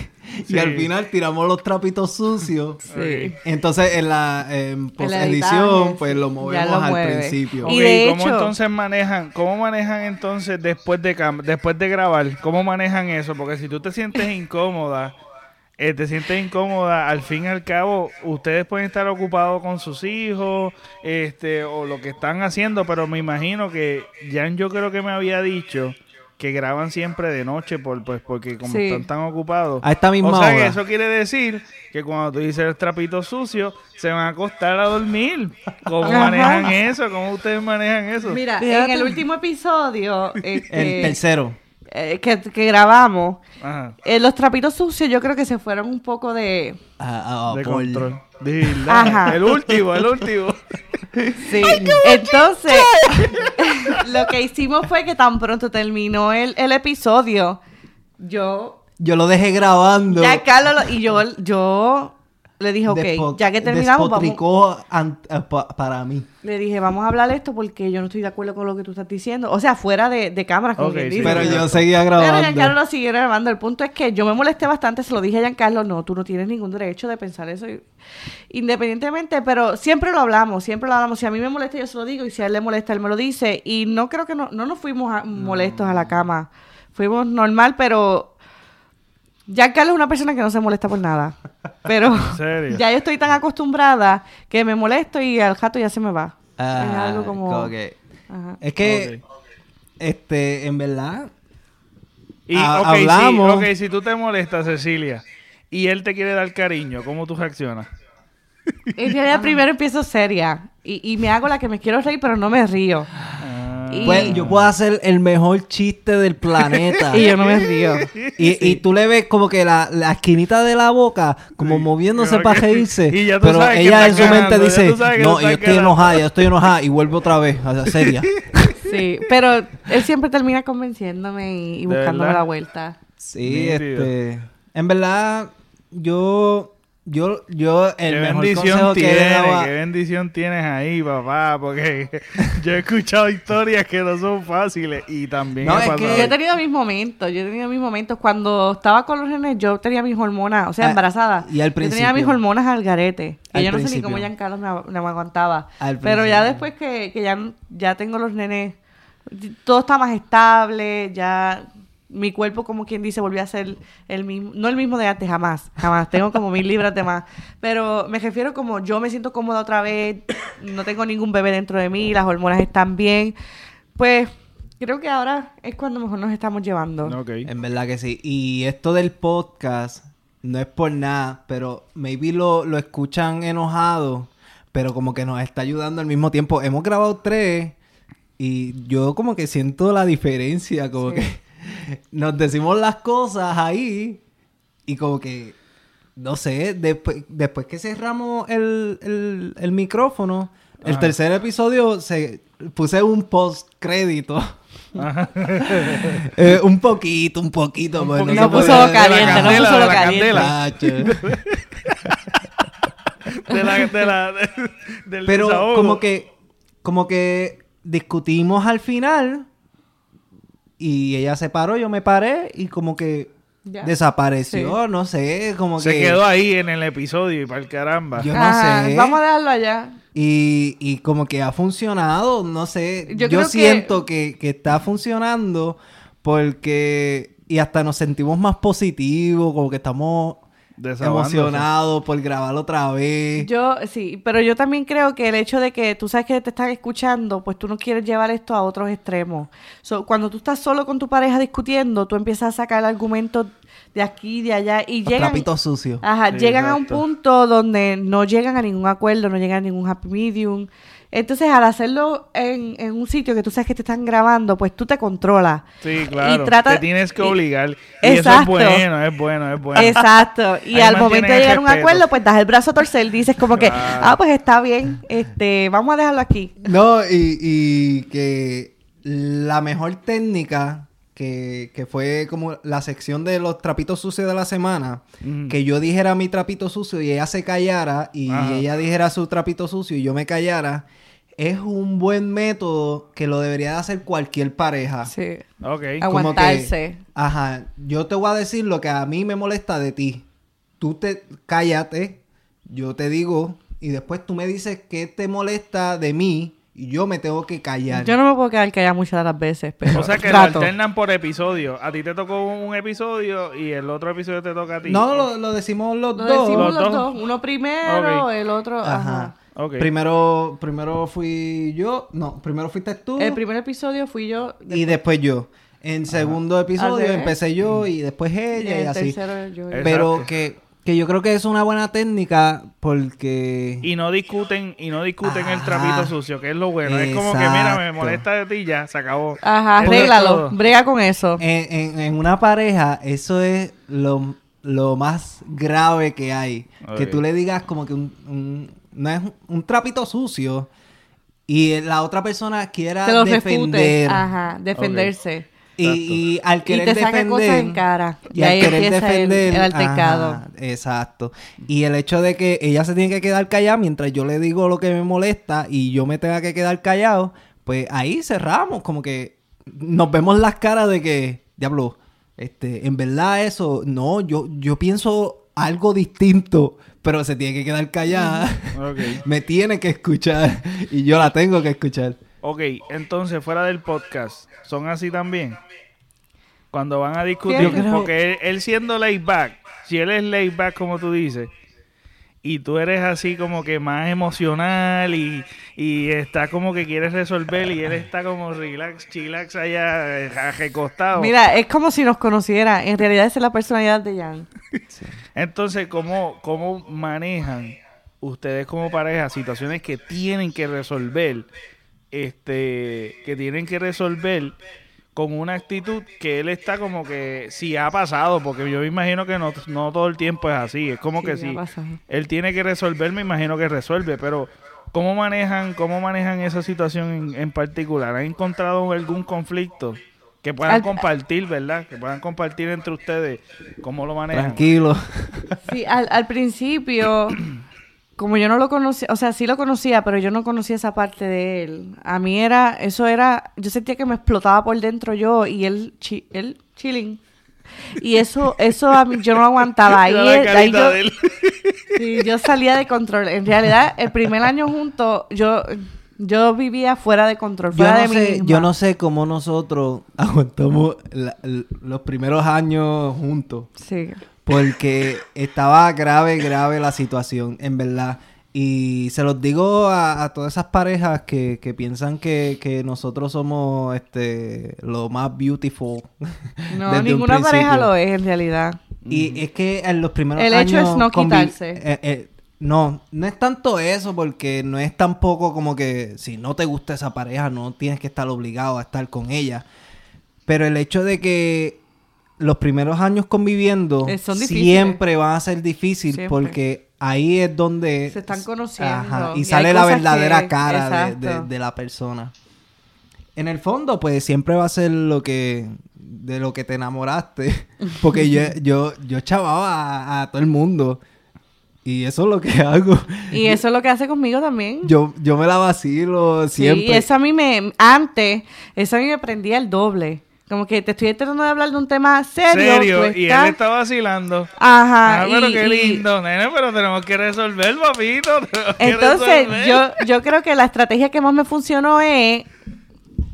y al final tiramos los trapitos sucios. Sí. Entonces en la edición pues lo movemos al principio. y ¿cómo entonces manejan, cómo manejan entonces después de después de grabar? ¿Cómo manejan eso? Porque si tú te sientes incómoda, eh, te sientes incómoda, al fin y al cabo, ustedes pueden estar ocupados con sus hijos, este, o lo que están haciendo, pero me imagino que Jan yo creo que me había dicho que graban siempre de noche por pues porque como están tan ocupados. A esta misma o sea que eso quiere decir que cuando tú dices el trapito sucio, se van a acostar a dormir. ¿Cómo manejan eso? ¿Cómo ustedes manejan eso? Mira, en el último episodio... Este, el tercero. Eh, que, grabamos, eh, los trapitos sucios yo creo que se fueron un poco de... Ah, ah, de control. Ajá. El último, el último. Sí. Entonces, lo que hicimos fue que tan pronto terminó el, el episodio, yo... Yo lo dejé grabando. Ya Carlos y yo, yo le dije, ok, ya que terminamos, vamos... Eh, para mí. Le dije, vamos a hablar de esto porque yo no estoy de acuerdo con lo que tú estás diciendo. O sea, fuera de, de cámara, como Pero yo seguía grabando. Pero Giancarlo lo siguió grabando. El punto es que yo me molesté bastante, se lo dije a Giancarlo, no, tú no tienes ningún derecho de pensar eso. Independientemente, pero siempre lo hablamos, siempre lo hablamos. Si a mí me molesta, yo se lo digo, y si a él le molesta, él me lo dice. Y no creo que no, no nos fuimos molestos a la cama. Fuimos normal, pero ya Carlos es una persona que no se molesta por nada. Pero ya yo estoy tan acostumbrada que me molesto y al jato ya se me va. es ah, algo como... Es que, este, en verdad... Y, hablamos... Si, ok, si tú te molestas, Cecilia, y él te quiere dar cariño, ¿cómo tú reaccionas? En realidad primero empiezo seria y, y me hago la que me quiero reír, pero no me río. Pues, yo puedo hacer el mejor chiste del planeta. y yo no me río. Y, tú le ves como que la, esquinita de la boca, como moviéndose para reírse. pero ella en su mente dice, no, yo estoy enojada, yo estoy enojada. Y vuelve otra vez, a la seria. Sí, pero él siempre termina convenciéndome y, buscándome la vuelta. Sí, este... En verdad, yo yo, yo, el ¿Qué mejor bendición tienes, Qué bendición tienes ahí, papá, porque yo he escuchado historias que no son fáciles y también no, es que yo he tenido mis momentos, yo he tenido mis momentos. Cuando estaba con los nenes, yo tenía mis hormonas, o sea, ah, embarazada. Y al principio. Yo tenía mis hormonas al garete. y yo no sé ni cómo Giancarlo me, me aguantaba. Pero ya después que, que ya, ya tengo los nenes, todo está más estable, ya mi cuerpo, como quien dice, volvió a ser el mismo, no el mismo de antes, jamás, jamás. Tengo como mil libras de más. Pero me refiero como yo me siento cómoda otra vez, no tengo ningún bebé dentro de mí, las hormonas están bien. Pues creo que ahora es cuando mejor nos estamos llevando. En verdad que sí. Y esto del podcast no es por nada, pero maybe lo, lo escuchan enojado, pero como que nos está ayudando al mismo tiempo. Hemos grabado tres y yo como que siento la diferencia, como que nos decimos las cosas ahí y como que, no sé, después, después que cerramos el, el, micrófono, el tercer episodio se puse un post crédito. Eh, un poquito, un poquito. Un pues, no, puso caliente, no puso lo caliente. de la, de la, del Pero como que, como que discutimos al final y ella se paró, yo me paré y como que desapareció, no sé, como que... Se quedó ahí en el episodio y para el caramba. Yo no sé. Vamos a dejarlo allá. Y, y como que ha funcionado, no sé. Yo, siento que... Que, está funcionando porque... Y hasta nos sentimos más positivos, como que estamos emocionados por grabar otra vez. Yo, sí, pero yo también creo que el hecho de que tú sabes que te están escuchando, pues tú no quieres llevar esto a otros extremos. cuando tú estás solo con tu pareja discutiendo, tú empiezas a sacar argumentos de aquí, de allá y llegan... Trapitos sucios. Ajá, llegan a un punto donde no llegan a ningún acuerdo, no llegan a ningún happy medium. Entonces, al hacerlo en, en, un sitio que tú sabes que te están grabando, pues tú te controlas. Sí, claro. Y te tienes que obligar. Y eso es bueno, es bueno, es bueno. Exacto. Y al momento de llegar a un acuerdo, pues das el brazo a torcer, dices como que, ah, pues está bien, este, vamos a dejarlo aquí. No, y, y que la mejor técnica que, que, fue como la sección de los trapitos sucios de la semana, que yo dijera mi trapito sucio y ella se callara y ella dijera su trapito sucio y yo me callara, es un buen método que lo debería de hacer cualquier pareja. Sí. Ok. Aguantarse. ajá, yo te voy a decir lo que a mí me molesta de ti. Tú te cállate, yo te digo y después tú me dices qué te molesta de mí y yo me tengo que callar. Yo no me puedo quedar callada muchas de las veces, pero... O sea que lo alternan por episodio. A ti te tocó un episodio y el otro episodio te toca a ti. No, lo, decimos los dos. Decimos los, dos? Uno primero, el otro... Ajá. Primero, primero fui yo... No, primero fuiste tú. El primer episodio fui yo. Y después yo. En segundo episodio empecé yo y después ella y, así. Yo. Pero que que yo creo que es una buena técnica porque... Y no discuten, y no discuten el trapito sucio, que es lo bueno. Es como que, mira, me molesta de ti, ya, se acabó. Ajá, arréglalo, brega con eso. En, en, una pareja, eso es lo, más grave que hay. Que tú le digas como que un, no es un trapito sucio y la otra persona quiera defender. Ajá, defenderse. Y, al querer defender. en cara. Y, ahí querer defender. El, altercado. exacto. Y el hecho de que ella se tiene que quedar callada mientras yo le digo lo que me molesta y yo me tenga que quedar callado, pues ahí cerramos. Como que nos vemos las caras de que, diablo, este, en verdad eso, no, yo, yo pienso algo distinto, pero se tiene que quedar callada. me tiene que escuchar y yo la tengo que escuchar. Ok, entonces fuera del podcast, ¿son así también? Cuando van a discutir, porque él, siendo laid back, si él es laid back como tú dices, y tú eres así como que más emocional y, y está como que quieres resolver y él está como relax, chillax allá eh, recostado. Mira, es como si nos conociera. En realidad esa es la personalidad de Jan. Entonces, ¿cómo, ¿cómo manejan ustedes como pareja situaciones que tienen que resolver este, que tienen que resolver con una actitud que él está como que si ha pasado, porque yo me imagino que no, todo el tiempo es así, es como que si él tiene que resolver, me imagino que resuelve, pero ¿cómo manejan, cómo manejan esa situación en, particular? ¿Han encontrado algún conflicto? Que puedan compartir, ¿verdad? Que puedan compartir entre ustedes cómo lo manejan. Tranquilo. Sí, al, al principio como yo no lo conocía, o sea, sí lo conocía, pero yo no conocía esa parte de él. A mí era, eso era, yo sentía que me explotaba por dentro yo y él, él chilling. Y eso, eso a mí, yo no aguantaba. Ahí, ahí yo, sí, yo salía de control. En realidad, el primer año juntos, yo, yo vivía fuera de control, fuera yo no de sé, Yo no sé cómo nosotros aguantamos los primeros años juntos. Sí. Porque estaba grave, grave la situación, en verdad. Y se los digo a, todas esas parejas que, piensan que, nosotros somos este lo más beautiful. No, ninguna pareja lo es en realidad. Y es que en los primeros años... El hecho es no quitarse. Eh, eh, no, no es tanto eso, porque no es tampoco como que si no te gusta esa pareja, no tienes que estar obligado a estar con ella. Pero el hecho de que los primeros años conviviendo eh, siempre van a ser difíciles porque ahí es donde se están conociendo y, sale la verdadera cara de, la persona. En el fondo, pues siempre va a ser lo que de lo que te enamoraste, porque yo yo yo chavaba a, todo el mundo Y eso es lo que hago. Y eso es lo que hace conmigo también. Yo, yo me la vacilo siempre. Sí, eso a mí me... Antes, eso a mí me prendía el doble. Como que te estoy tratando de hablar de un tema serio. Serio, y él está vacilando. Ajá. Ah, pero qué lindo, nene, pero tenemos que resolver, papito. Entonces, yo, yo creo que la estrategia que más me funcionó es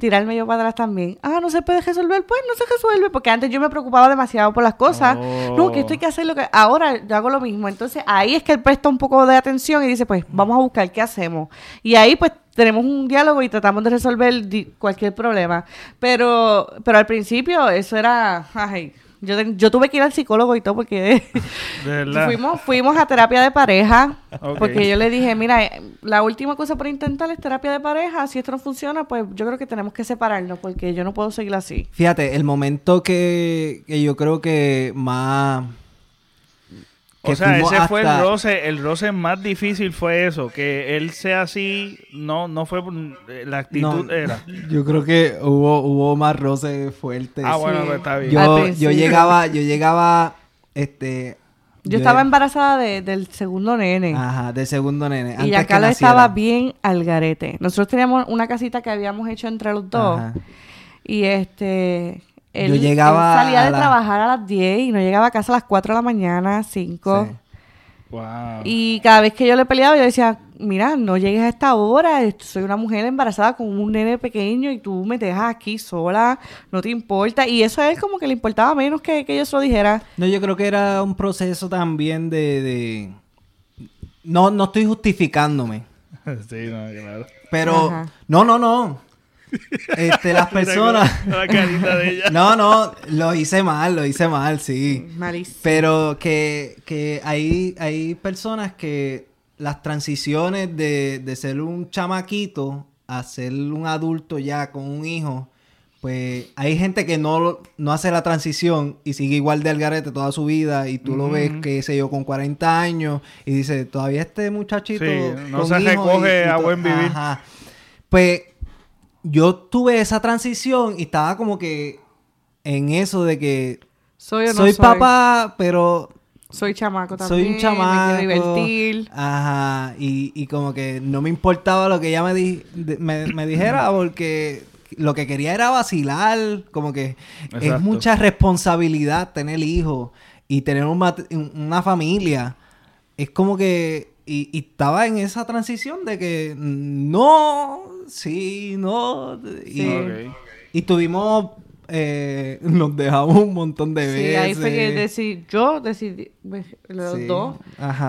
tirarme yo para atrás también. Ah, no se puede resolver, pues no se resuelve, porque antes yo me preocupaba demasiado por las cosas. No, que esto hay que hacer lo que ahora yo hago lo mismo. Entonces, ahí es que él presta un poco de atención y dice, pues vamos a buscar qué hacemos. Y ahí pues tenemos un diálogo y tratamos de resolver cualquier problema. Pero pero al principio eso era, ay, yo, yo tuve que ir al psicólogo y todo porque fuimos, fuimos a terapia de pareja. Porque yo le dije, mira, la última cosa por intentar es terapia de pareja. Si esto no funciona, pues yo creo que tenemos que separarnos porque yo no puedo seguir así. Fíjate, el momento que, que yo creo que más o sea, ese fue el roce, el roce más difícil fue eso, que él sea así, no, no fue la actitud era. Yo creo que hubo, hubo más roce fuerte. Ah, bueno, pues está bien. Yo, yo llegaba, yo llegaba, este, yo, estaba embarazada del segundo nene. Ajá, del segundo nene. y acá lo estaba bien al garete. Nosotros teníamos una casita que habíamos hecho entre los dos. Y este él, yo llegaba salía de trabajar a las 10 y no llegaba a casa a las 4 de la mañana, 5. Y cada vez que yo le peleaba, yo decía, mira, no llegues a esta hora, soy una mujer embarazada con un nene pequeño y tú me dejas aquí sola, no te importa. Y eso a él como que le importaba menos que, que yo se lo dijera. No, yo creo que era un proceso también de... No, no estoy justificándome. sí, no, claro. Pero, no, no, no. Este, las personas. no, no, lo hice mal, lo hice mal, sí. Malísimo. Pero que, que hay, hay personas que las transiciones de, de ser un chamaquito a ser un adulto ya con un hijo, pues hay gente que no, no hace la transición y sigue igual de algarete toda su vida y tú lo ves, qué sé yo, con 40 años y dice, todavía este muchachito... no se recoge a buen vivir. Ajá. Pues yo tuve esa transición y estaba como que en eso de que soy, o no soy, papá, pero soy chamaco también. Soy un chamaco. Me divertir. Ajá. Y, y como que no me importaba lo que ella me, di, me, dijera porque lo que quería era vacilar. Como que es mucha responsabilidad tener hijos y tener una familia. Es como que y, y, estaba en esa transición de que no, sí, no. Y, y tuvimos, eh, nos dejamos un montón de veces. Sí, ahí fue que decidí, yo decidí, los dos,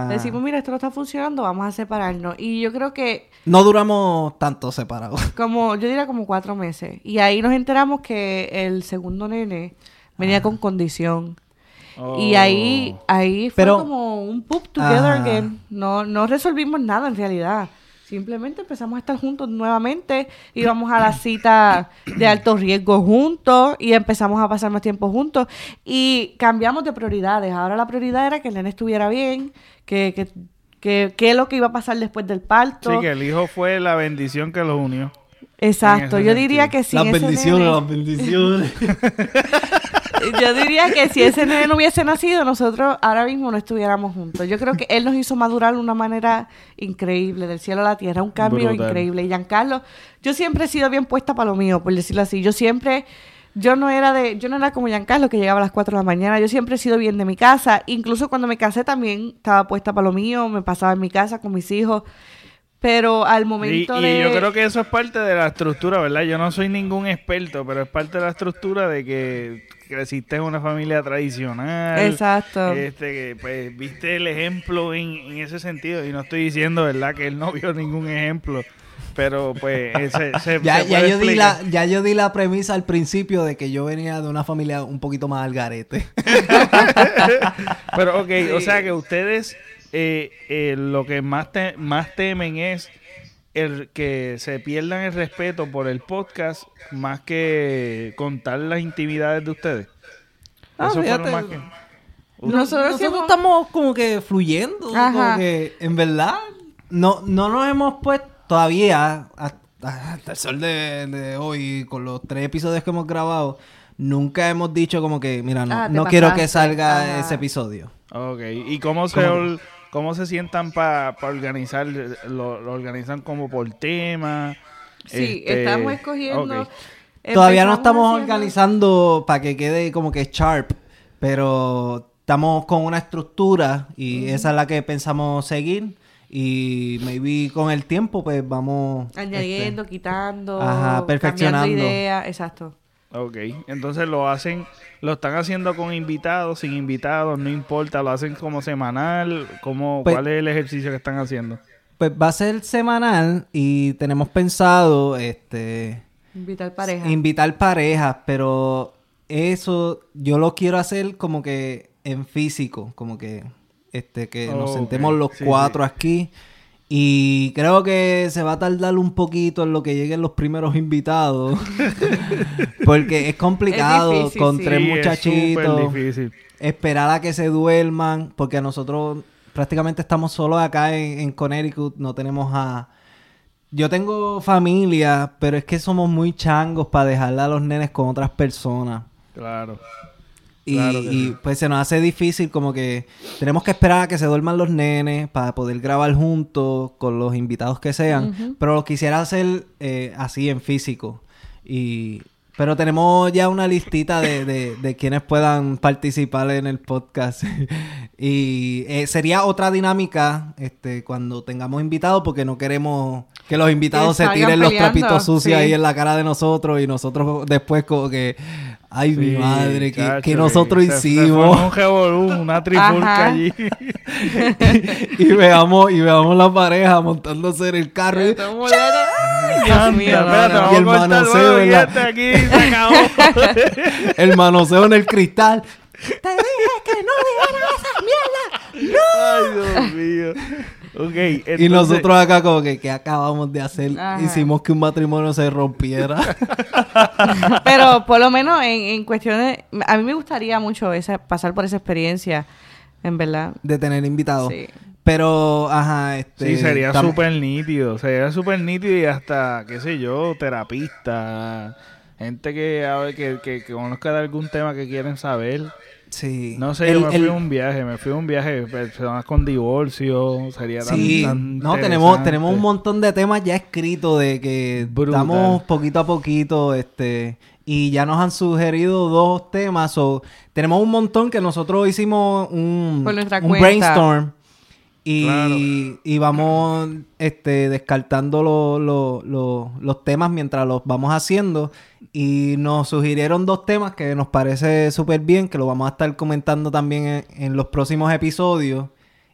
decimos, mira, esto no está funcionando, vamos a separarnos. Y yo creo que... No duramos tanto separados. Como, yo diría como cuatro meses. Y ahí nos enteramos que el segundo nene venía con condición. Y ahí, oh. ahí fue como un poop together again. No, no resolvimos nada en realidad. Simplemente empezamos a estar juntos nuevamente, íbamos a la cita de alto riesgo juntos y empezamos a pasar más tiempo juntos y cambiamos de prioridades. Ahora la prioridad era que el nene estuviera bien, que, que, que, que es lo que iba a pasar después del parto. Sí, que el hijo fue la bendición que los unió. Exacto, yo diría que sí. Las bendiciones, las bendiciones. Yo diría que si ese nene no hubiese nacido, nosotros ahora mismo no estuviéramos juntos. Yo creo que él nos hizo madurar de una manera increíble, del cielo a la tierra, un cambio increíble. Y Giancarlo, yo siempre he sido bien puesta para lo mío, por decirlo así. Yo siempre, yo no era de, yo no era como Giancarlo que llegaba a las 4 de la mañana. Yo siempre he sido bien de mi casa. Incluso cuando me casé también estaba puesta para lo mío, me pasaba en mi casa con mis hijos. Pero al momento de... Y yo creo que eso es parte de la estructura, ¿verdad? Yo no soy ningún experto, pero es parte de la estructura de que creciste en una familia tradicional. Exacto. Este, pues viste el ejemplo en, en ese sentido. Y no estoy diciendo, ¿verdad? Que él no vio ningún ejemplo. Pero pues ese, ya, ya yo di la, ya yo di la premisa al principio de que yo venía de una familia un poquito más al garete. pero ok, o sea que ustedes eh, eh, lo que más, más temen es el que se pierdan el respeto por el podcast más que contar las intimidades de ustedes. Ah, Eso más que... Nosotros, estamos como que fluyendo, como que en verdad no, no nos hemos puesto todavía hasta, el sol de, de, hoy con los tres episodios que hemos grabado. Nunca hemos dicho como que, mira, no, ah, no quiero que salga ese episodio. Ok, ¿y cómo se, cómo se sientan para organizar? Lo, organizan como por tema? Sí, este, estamos escogiendo... Todavía no estamos organizando para que quede como que sharp, pero estamos con una estructura y esa es la que pensamos seguir. Y maybe con el tiempo, pues vamos... Añadiendo, este, quitando, ajá, perfeccionando. ideas, exacto. Ok, entonces lo hacen, lo están haciendo con invitados, sin invitados, no importa, lo hacen como semanal, como, pues ¿cuál es el ejercicio que están haciendo? Pues va a ser semanal y tenemos pensado, este... Invitar parejas. Invitar parejas, pero eso yo lo quiero hacer como que en físico, como que este que nos sentemos los cuatro aquí. Y creo que se va a tardar un poquito en lo que lleguen los primeros invitados. porque es complicado con tres muchachitos. Esperar a que se duerman. Porque nosotros prácticamente estamos solos acá en, en Connecticut. No tenemos a. Yo tengo familia, pero es que somos muy changos para dejarle a los nenes con otras personas. Claro. Y, pues se nos hace difícil como que tenemos que esperar a que se duerman los nenes para poder grabar juntos con los invitados que sean. Pero lo quisiera hacer eh, así en físico. Y, pero tenemos ya una listita de, de, quienes puedan participar en el podcast. y eh, sería otra dinámica este, cuando tengamos invitados porque no queremos que los invitados se tiren los trapitos sucios ahí en la cara de nosotros y nosotros después como que Ay, mi madre, que, nosotros hicimos. Se, un una trifulca allí. y, veamos, y veamos la pareja montándose en el carro. Y, Dios mío, y el manoseo en la... aquí, se acabó. el manoseo en el cristal. Te dije que no dijeras esa mierda. ¡No! Ay, Dios mío. Okay, Y nosotros acá como que, ¿qué acabamos de hacer? Hicimos que un matrimonio se rompiera. Pero por lo menos en, en cuestiones... A mí me gustaría mucho esa, pasar por esa experiencia, en verdad. De tener invitados. Sí. Pero, ajá, este... Sí, sería súper nítido. Sería súper nítido y hasta, qué sé yo, terapista. Gente que, a ver, que, que, que conozca de algún tema que quieren saber. Sí. No sé, yo me fui a un viaje, me fui a un viaje, personas con divorcio, sería tan, sí. no, tenemos, tenemos un montón de temas ya escritos de que estamos poquito a poquito, este, y ya nos han sugerido dos temas, o tenemos un montón que nosotros hicimos un, un brainstorm. Y, y, vamos este, descartando los temas mientras los vamos haciendo. Y nos sugirieron dos temas que nos parece súper bien, que lo vamos a estar comentando también en, los próximos episodios.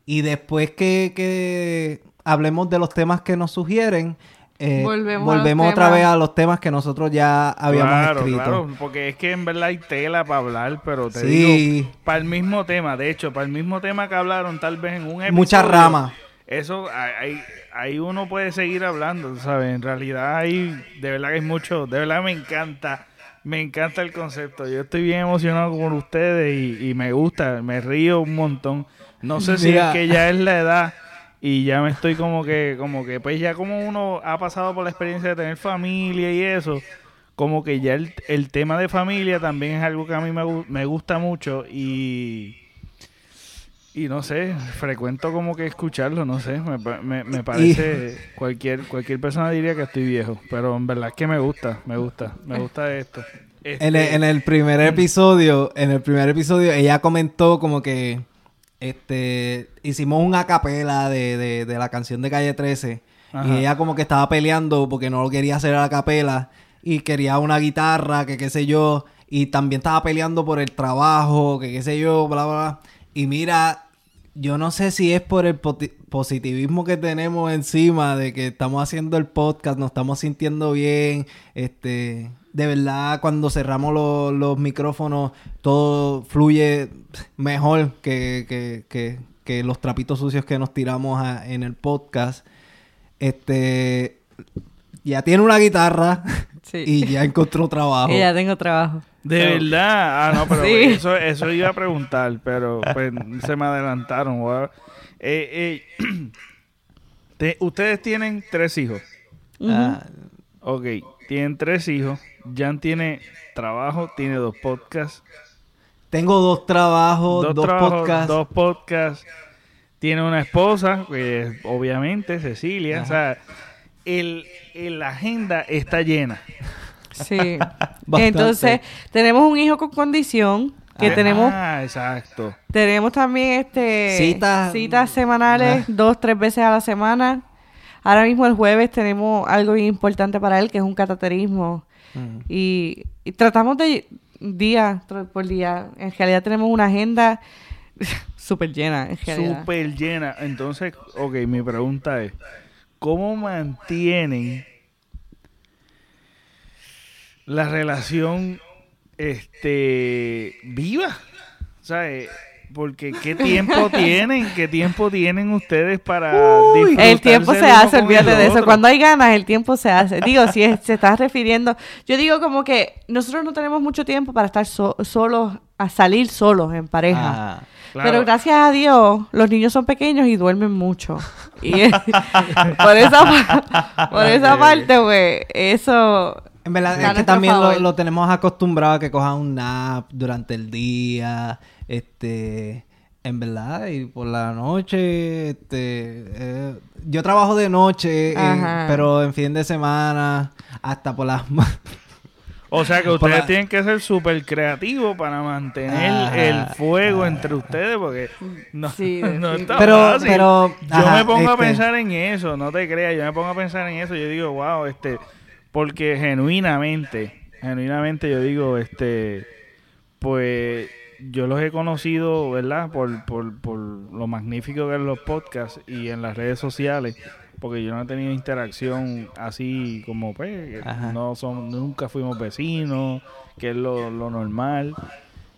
Y después que, que, hablemos de los temas que nos sugieren, eh, volvemos, otra vez a los temas que nosotros ya habíamos escrito. Claro, porque es que en verdad hay tela para hablar, pero te digo, para el mismo tema, de hecho, para el mismo tema que hablaron tal vez en un episodio. Muchas ramas. Eso, hay, ahí uno puede seguir hablando, ¿sabes? En realidad hay, de verdad que hay mucho, de verdad me encanta, me encanta el concepto. Yo estoy bien emocionado con ustedes y, me gusta, me río un montón. No sé si es que ya es la edad y ya me estoy como que, como que, pues ya como uno ha pasado por la experiencia de tener familia y eso, como que ya el, el tema de familia también es algo que a mí me, me gusta mucho y y no sé, frecuento como que escucharlo, no sé, me, me, parece, cualquier, cualquier persona diría que estoy viejo, pero en verdad es que me gusta, me gusta, me gusta esto. En, el, en, el, primer episodio, en el primer episodio, ella comentó como que este hicimos una capela de, de, de la canción de Calle 13 y ella como que estaba peleando porque no lo quería hacer a la capela y quería una guitarra, que qué sé yo, y también estaba peleando por el trabajo, que qué sé yo, bla, bla, bla. Y mira, yo no sé si es por el positivismo que tenemos encima de que estamos haciendo el podcast, nos estamos sintiendo bien, este, de verdad cuando cerramos los micrófonos todo fluye mejor que, que, los trapitos sucios que nos tiramos en el podcast. Este, ya tiene una guitarra y ya encontró trabajo. Y ya tengo trabajo. De verdad. Ah, no, pero eso, eso iba a preguntar, pero pues se me adelantaron. Eh, eh, ustedes tienen tres hijos. Ah. Ok, tienen tres hijos. Jan tiene trabajo, tiene dos podcasts. Tengo dos trabajos, dos, podcasts. Dos podcasts. tiene una esposa, que obviamente Cecilia, o sea, el, la agenda está llena. Sí. Entonces, tenemos un hijo con condición que ah, tenemos exacto. tenemos también este citas citas semanales ah. dos tres veces a la semana ahora mismo el jueves tenemos algo importante para él que es un cataterismo y, tratamos de día por día en realidad tenemos una agenda súper llena en súper llena. Entonces ok mi pregunta es cómo mantienen la relación este viva. O sea, eh, porque qué tiempo tienen, qué tiempo tienen ustedes para El tiempo se hace, olvídate de eso. Cuando hay ganas, el tiempo se hace. Digo, si se está refiriendo, yo digo como que nosotros no tenemos mucho tiempo para estar solos, a salir solos en pareja. Ah, Pero gracias a Dios, los niños son pequeños y duermen mucho. Y por esa, por esa parte, güey, eso en verdad, es que también lo, tenemos acostumbrado a que cojan un nap durante el día. Este. En verdad, y por la noche, este. Eh, yo trabajo de noche, eh, pero en fin de semana, hasta por las. O sea que ustedes tienen que ser súper creativos para mantener el fuego entre ustedes porque no, no está pero, Pero, yo me pongo a este pensar en eso, no te creas, yo me pongo a pensar en eso, yo digo, wow, este, porque genuinamente, genuinamente yo digo, este, pues yo los he conocido, ¿verdad? Por, por, por lo magnífico que es los podcasts y en las redes sociales, porque yo no he tenido interacción así como, pues, no son, nunca fuimos vecinos, que es lo, lo normal.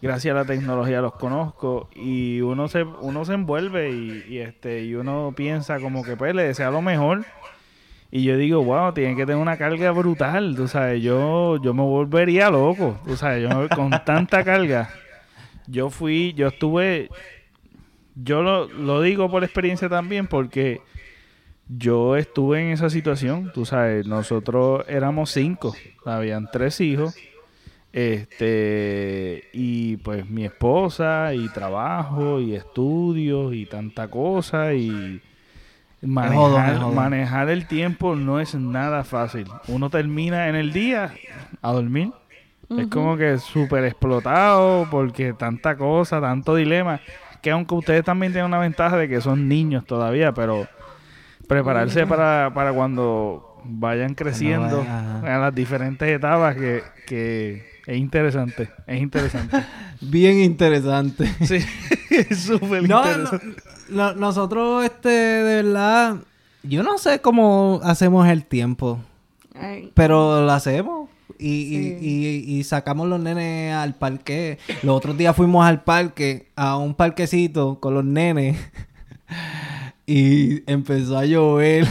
Gracias a la tecnología los conozco y uno se, uno se envuelve y, y este, y uno piensa como que pues le desea lo mejor y yo digo, wow, tiene que tener una carga brutal, tú sabes, yo, yo me volvería loco, tú sabes, yo con tanta carga. Yo fui, yo estuve, yo lo, lo digo por experiencia también porque yo estuve en esa situación, tú sabes, nosotros éramos cinco, habían tres hijos, este, y pues mi esposa, y trabajo, y estudios, y tanta cosa, y Manejar, el tiempo no es nada fácil. Uno termina en el día a dormir. Es como que súper explotado porque tanta cosa, tanto dilema. Que aunque ustedes también tienen una ventaja de que son niños todavía, pero prepararse para, para cuando vayan creciendo en las diferentes etapas que, que es interesante, es interesante. Bien interesante. Sí, es súper interesante nosotros, este, de verdad, yo no sé cómo hacemos el tiempo. Pero lo hacemos. Y, y, sacamos los nenes al parque. Los otros días fuimos al parque, a un parquecito con los nenes. y empezó a llover.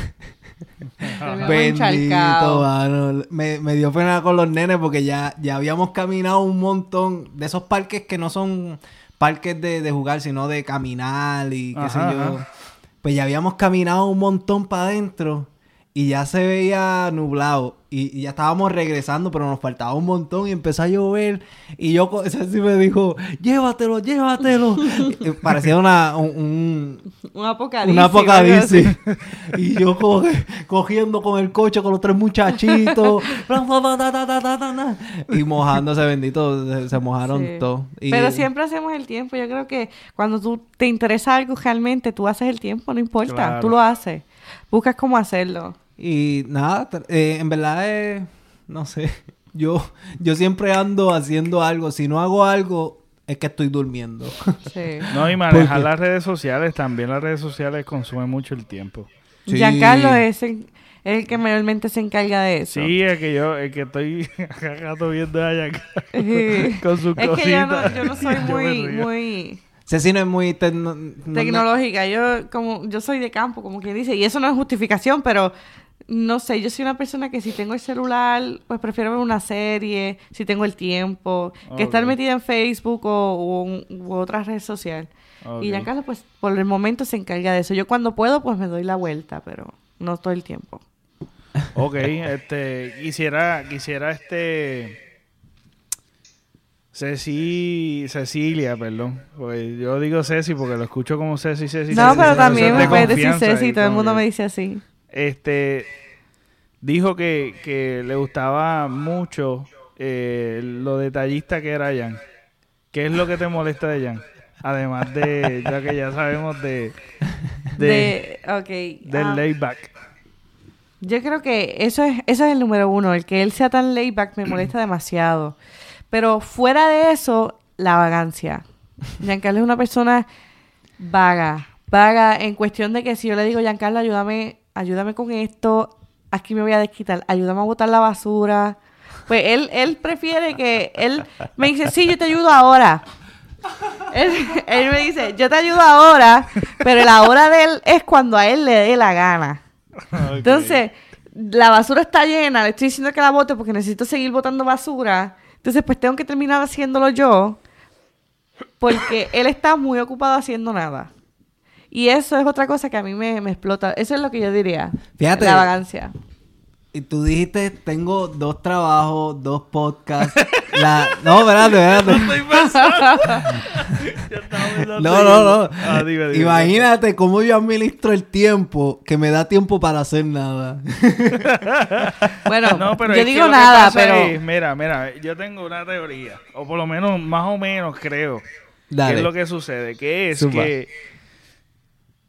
Bendito, mano. Me, me, dio pena con los nenes porque ya, ya habíamos caminado un montón de esos parques que no son parques de, de jugar, sino de caminar y qué sé yo. Pues ya habíamos caminado un montón para adentro y ya se veía nublado. Y, ya estábamos regresando, pero nos faltaba un montón y empezó a llover. Y yo, ese sí me dijo, llévatelo, llévatelo. parecía una, un, un, apocalipsis. Un apocalipsis. y yo cogiendo con el coche con los tres muchachitos. y mojándose, bendito, se, mojaron todos. pero siempre hacemos el tiempo. Yo creo que cuando tú te interesa algo realmente, tú haces el tiempo, no importa, tú lo haces buscas cómo hacerlo. Y nada, eh, en verdad, eh, no sé, yo, yo siempre ando haciendo algo. Si no hago algo, es que estoy durmiendo. Sí. no, y manejar las redes sociales, también las redes sociales consumen mucho el tiempo. Sí. Giancarlo es el, el que mayormente se encarga de eso. Sí, es que yo, es que estoy gato viendo a Giancarlo con sus es Que yo no, yo no soy muy, muy Cecino es muy tecnológica. Yo como yo soy de campo, como quien dice, y eso no es justificación, pero no sé, yo soy una persona que si tengo el celular, pues prefiero ver una serie, si tengo el tiempo, que estar metida en Facebook o, u otra red social. Y Giancarlo, pues por el momento se encarga de eso. Yo cuando puedo, pues me doy la vuelta, pero no todo el tiempo. Ok, este, quisiera, quisiera este Ceci, Cecilia, perdón. Pues yo digo Ceci porque lo escucho como Ceci, Ceci. No, pero también me puedes decir Ceci, todo el mundo me dice así. Este, dijo que, que le gustaba mucho eh, lo detallista que era Jan. ¿Qué es lo que te molesta de Jan? Además de, ya que ya sabemos de... De, okay, del ah. layback. Yo creo que eso es, eso es el número uno. El que él sea tan layback me molesta demasiado. Pero fuera de eso, la vagancia. Giancarlo es una persona vaga. Vaga en cuestión de que si yo le digo, Giancarlo, ayúdame, ayúdame con esto, aquí me voy a desquitar, ayúdame a botar la basura. Pues él, él prefiere que él me dice, sí, yo te ayudo ahora. Él, me dice, yo te ayudo ahora, pero la hora de él es cuando a él le dé la gana. Entonces, la basura está llena, le estoy diciendo que la bote porque necesito seguir botando basura. Entonces, pues tengo que terminar haciéndolo yo porque él está muy ocupado haciendo nada. Y eso es otra cosa que a mí me, explota. Eso es lo que yo diría. Fíjate. La vagancia. Y tú dijiste, tengo dos trabajos, dos podcasts. La... No, espérate, espérate. no, no, no. Ah, Imagínate cómo yo administro el tiempo que me da tiempo para hacer nada. bueno, no, pero yo digo nada, pero... mira, mira, yo tengo una teoría. O por lo menos, más o menos creo. ¿Qué es lo que sucede? Que es que,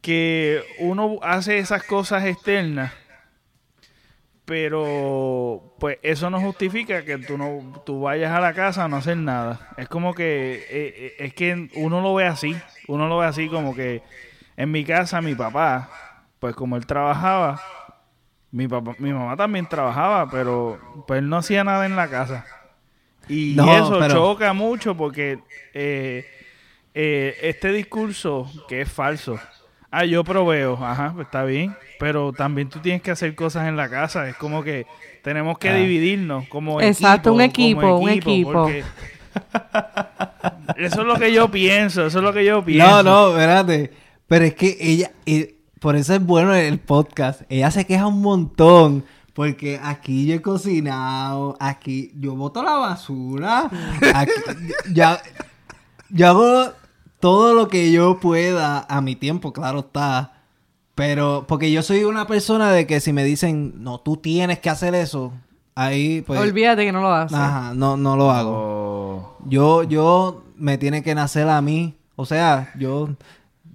que uno hace esas cosas externas pero pues eso no justifica que tú no tú vayas a la casa a no hacer nada. Es como que eh, eh, es que uno lo ve así, uno lo ve así como que en mi casa mi papá, pues como él trabajaba, mi papá, mi mamá también trabajaba, pero pues él no hacía nada en la casa. Y eso choca mucho porque eh, este discurso que es falso. Ah, yo proveo, ajá, pues está bien pero también tú tienes que hacer cosas en la casa. Es como que tenemos que ah. dividirnos como Exacto, un equipo, un equipo. eso es lo que yo pienso, eso es lo que yo pienso. No, no, espérate. Pero es que ella, eh, por eso es bueno el podcast. Ella se queja un montón. Porque aquí yo he cocinado, aquí yo boto la basura, aquí, ya, yo hago todo lo que yo pueda a mi tiempo, claro está. Pero, porque yo soy una persona de que si me dicen, no, tú tienes que hacer eso, ahí pues... Olvídate que no lo haces. Ajá, no, no lo hago. Oh. Yo, yo, me tiene que nacer a mí. O sea, yo,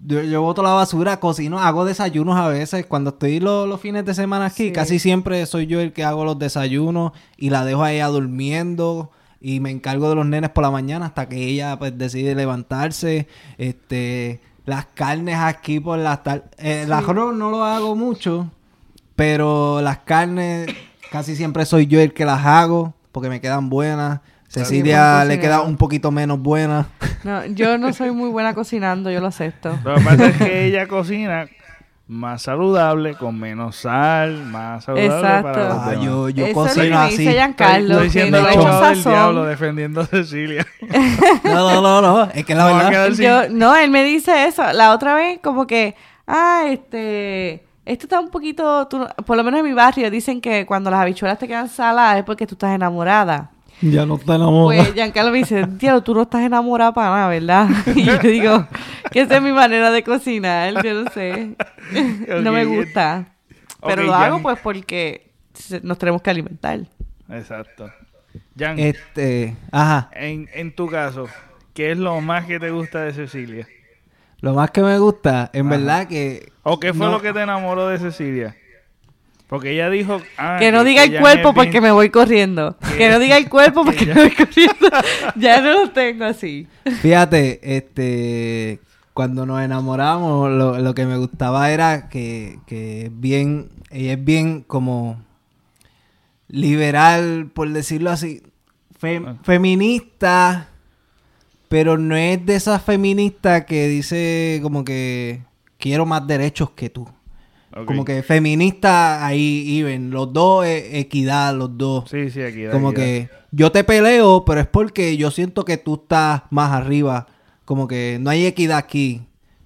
yo, boto la basura, cocino, hago desayunos a veces. Cuando estoy los, fines de semana aquí, casi siempre soy yo el que hago los desayunos y la dejo a ella durmiendo y me encargo de los nenes por la mañana hasta que ella pues decide levantarse. Este las carnes aquí por las tardes. Eh, el arroz no lo hago mucho, pero las carnes casi siempre soy yo el que las hago porque me quedan buenas. Cecilia le queda un poquito menos buena. No, yo no soy muy buena cocinando, yo lo acepto. Lo que pasa es que ella cocina más saludable, con menos sal, más saludable para los ah, yo, yo cocino así. Dice Giancarlo, Estoy diciendo el hecho del diablo defendiendo a Cecilia. no, no, no, no, es que la verdad. Yo, no, él me dice eso. La otra vez, como que, ah, este, esto está un poquito, por lo menos en mi barrio dicen que cuando las habichuelas te quedan saladas es porque tú estás enamorada. Ya no está enamorada. Pues Giancarlo me dice, tío, tú no estás enamorada para nada, ¿verdad? Y yo digo, que esa es mi manera de cocinar, yo no sé. no me gusta. Pero lo hago pues porque nos tenemos que alimentar. Exacto. Jan, este, ajá. En, en tu caso, ¿qué es lo más que te gusta de Cecilia? Lo más que me gusta, en verdad que... ¿O qué fue lo que te enamoró de Cecilia? Porque ella dijo... Ah, que no diga el cuerpo porque me voy corriendo. Que no diga el cuerpo porque me voy corriendo. ya no lo tengo así. Fíjate, este... Cuando nos enamoramos, lo, que me gustaba era que, que bien... Ella es bien como... Liberal, por decirlo así. Ah. Feminista. Pero no es de esas feministas que dice como que... Quiero más derechos que tú. Como que feminista ahí, Iben. Los dos, equidad, los dos. Sí, sí, equidad. Como que yo te peleo, pero es porque yo siento que tú estás más arriba. Como que no hay equidad aquí.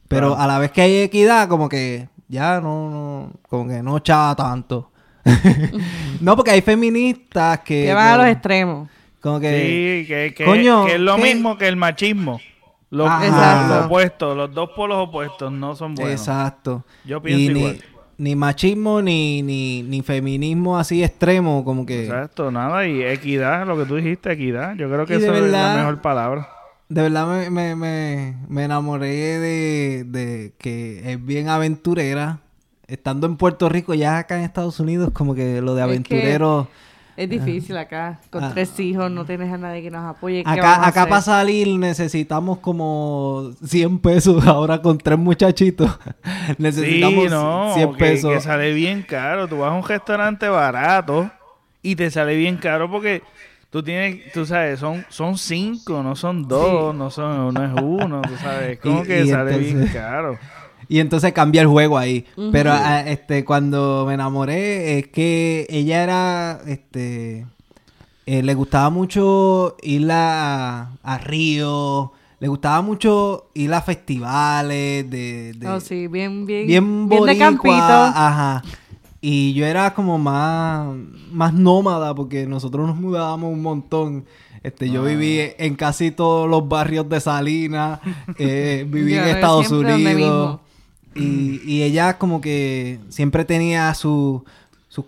Pero a la vez que hay equidad, como que ya no, no como que no chava tanto. no, porque hay feministas que... Que van a los extremos. Como que, sí, que, que, es lo mismo que el machismo. Los, opuestos, los dos polos opuestos no son buenos. Exacto. Yo pienso igual. Ni, machismo ni, ni, ni feminismo así extremo, como que. Exacto, nada. Y equidad, lo que tú dijiste, equidad. Yo creo que eso es la mejor palabra. De verdad me, me, me, me enamoré de, de que es bien aventurera. Estando en Puerto Rico, ya acá en Estados Unidos, como que lo de aventurero. Es difícil acá. Con ah. tres hijos no tienes a nadie que nos apoye. acá acá para salir necesitamos como 100 pesos. Ahora con tres muchachitos necesitamos sí, 100 pesos. Que, sale bien caro. Tú vas a un restaurante barato y te sale bien caro porque tú tienes, tú sabes, son, son cinco, no son dos, no, son, no es uno, tú sabes. Como que sale bien caro. Y entonces cambia el juego ahí. Pero ah, este, cuando me enamoré, es que ella era, este, eh, le gustaba mucho ir a, a, Río, le gustaba mucho ir a festivales de... de oh, sí, bien, bien, bien, bien de campito. Ajá. Y yo era como más, más nómada porque nosotros nos mudábamos un montón. Este, yo viví ah. en casi todos los barrios de Salinas, eh, viví en Estados Unidos. Y, ella como que siempre tenía sus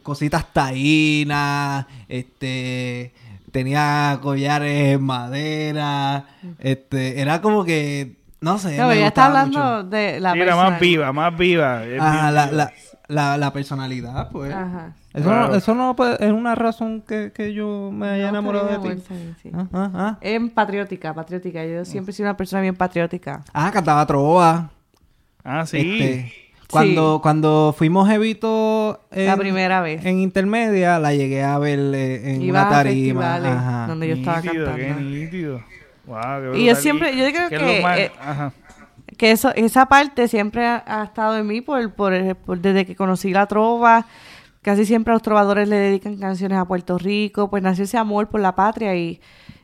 cositas taínas, este, tenía collares en madera, este, era como que, no sé. No, ella está hablando de la Era más viva, más viva. La, la, la, la, personalidad, pues. Ajá. Eso, no, eso no es una razón que, que yo me haya enamorado de ti. Sí, ah, ah, ah. Es patriótica, patriótica. Yo siempre he sido una persona bien patriótica. Ah, cantaba trova. Ah, sí. Este, cuando, cuando fuimos Evito en, la primera vez en intermedia, la llegué a ver eh, en una tarima. Ajá. Donde yo estaba cantando. Qué nítido. Wow, y yo siempre, yo creo que, eh, que eso, esa parte siempre ha, estado en mí por, por, desde que conocí la trova. Casi siempre a los trovadores le dedican canciones a Puerto Rico, pues nació ese amor por la patria y,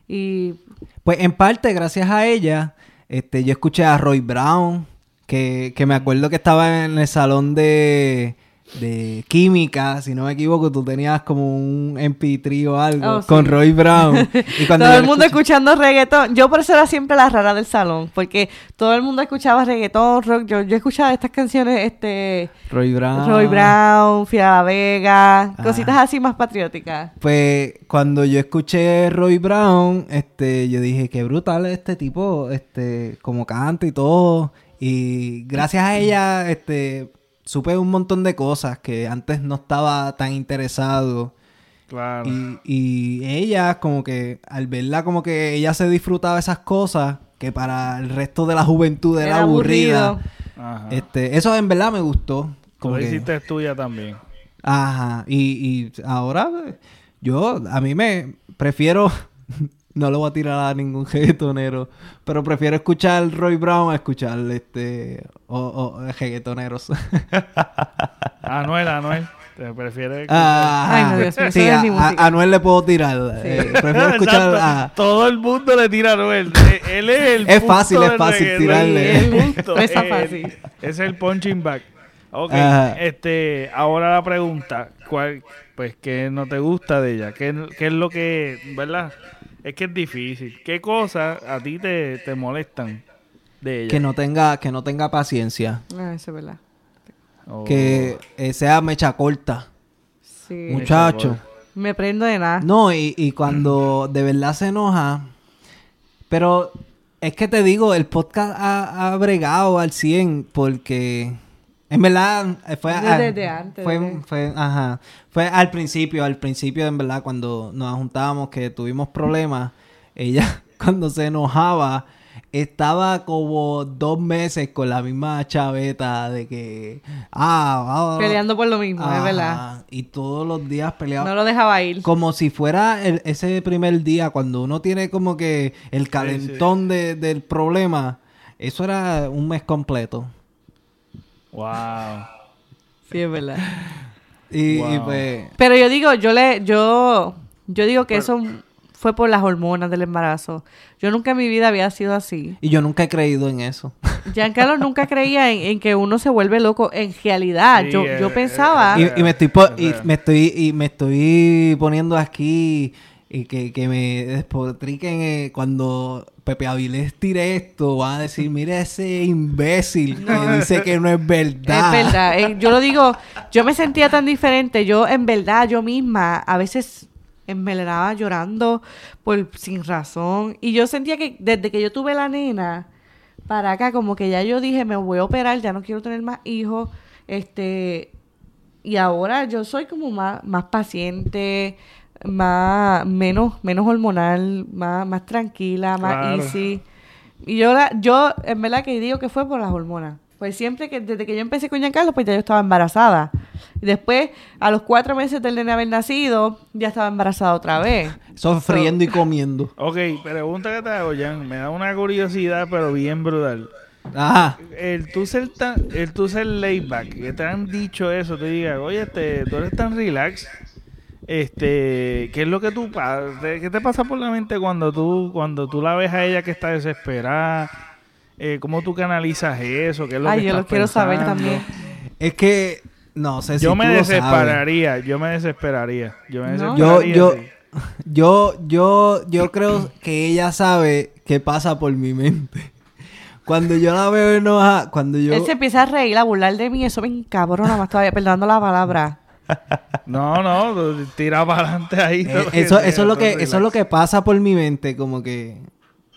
y... Pues en parte, gracias a ella, este, yo escuché a Roy Brown, que, que me acuerdo que estaba en el salón de, de química, si no me equivoco, tú tenías como un MP3 o algo oh, con Roy Brown. Y cuando todo el mundo escuchando reggaetón. Yo por eso era siempre la rara del salón, porque todo el mundo escuchaba reggaetón, rock. Yo, yo escuchaba estas canciones, este... Roy Brown. Roy Brown, Fia Vega, ah. cositas así más patrióticas. Pues cuando yo escuché Roy Brown, este, yo dije, qué brutal este tipo, este, como canta y todo. Y gracias a ella, este, supe un montón de cosas que antes no estaba tan interesado. Claro. Y, ella, como que, al verla, como que ella se disfrutaba esas cosas que para el resto de la juventud era, aburrida. Este, eso en verdad me gustó. Como que... hiciste tuya también. Ajá. Y, y ahora, yo, a mí me prefiero no lo voy a tirar a ningún reggaetonero. Pero prefiero escuchar Roy Brown a escuchar este. O, o reggaetoneros. Anuel, Anuel. ¿Te prefieres ah, Ay, no, Dios mío, sí, a, Anuel le puedo tirar. Eh, prefiero escuchar a... Todo el mundo le tira a Anuel. Eh, él es el Es fácil, es fácil tirarle. El punto. es fácil. Ese es el punching back. Ok, este, ahora la pregunta, ¿cuál, pues, qué no te gusta de ella? ¿Qué, qué es lo que, verdad? Es que es difícil. ¿Qué cosas a ti te, molestan de ella? Que no tenga, que no tenga paciencia. Ah, eso es verdad. Oh. Que eh, sea mecha corta. Sí. Muchacho. Me prendo de nada. No, y, y cuando de verdad se enoja. Pero es que te digo, el podcast ha, ha bregado al 100 porque en verdad, eh, fue, desde, antes. Fue, fue, ajá, fue al principio, al principio, en verdad, cuando nos juntábamos, que tuvimos problemas, ella, cuando se enojaba, estaba como dos meses con la misma chaveta de que, ah, peleando por lo mismo, es verdad. Y todos los días peleaba. No lo dejaba ir. Como si fuera ese primer día, cuando uno tiene como que el calentón del problema, eso era un mes completo. Wow. Sí, es verdad. y, pues... Pero yo digo, yo le, yo, yo digo que eso fue por las hormonas del embarazo. Yo nunca en mi vida había sido así. Y yo nunca he creído en eso. Giancarlo nunca creía en, que uno se vuelve loco. En realidad, yo, yo eh, pensaba... y, me estoy y me estoy y me estoy poniendo aquí y que, que me despotriquen eh, cuando Pepe Avilés tire esto, van a decir, mire ese imbécil que dice que no es verdad. Es verdad. Eh, yo lo digo, yo me sentía tan diferente. Yo, en verdad, yo misma, a veces me daba llorando por sin razón. Y yo sentía que desde que yo tuve la nena para acá, como que ya yo dije, me voy a operar, ya no quiero tener más hijos. Este, y ahora yo soy como más, más paciente, más, menos, menos hormonal, más, más tranquila, más easy. Y yo, yo en verdad que digo que fue por las hormonas. Pues siempre que, desde que yo empecé con Giancarlo, pues ya yo estaba embarazada. Y después, a los cuatro meses del nene haber nacido, ya estaba embarazada otra vez. Sofriendo y comiendo. Ok, pregunta que te hago, Jan. Me da una curiosidad, pero bien brutal. Ajá. El tú ser tan, el tú ser layback, que te han dicho eso, te diga, oye, este, tú eres tan relax. Este, ¿qué es lo que tú qué te pasa por la mente cuando tú cuando tú la ves a ella que está desesperada? Eh, ¿Cómo tú canalizas eso? ¿Qué es lo Ay, yo lo quiero saber también. Es que no sé si Yo me desesperaría, yo me desesperaría. Yo me desesperaría. Yo, yo, yo, yo, creo que ella sabe qué pasa por mi mente. Cuando yo la veo enojada, cuando yo... Él se empieza a reír, a burlar de mí, eso me encabrona más todavía, perdonando la palabra. No, no, tira para adelante ahí. Eh, eso, eso, es lo que, eso es lo que pasa por mi mente, como que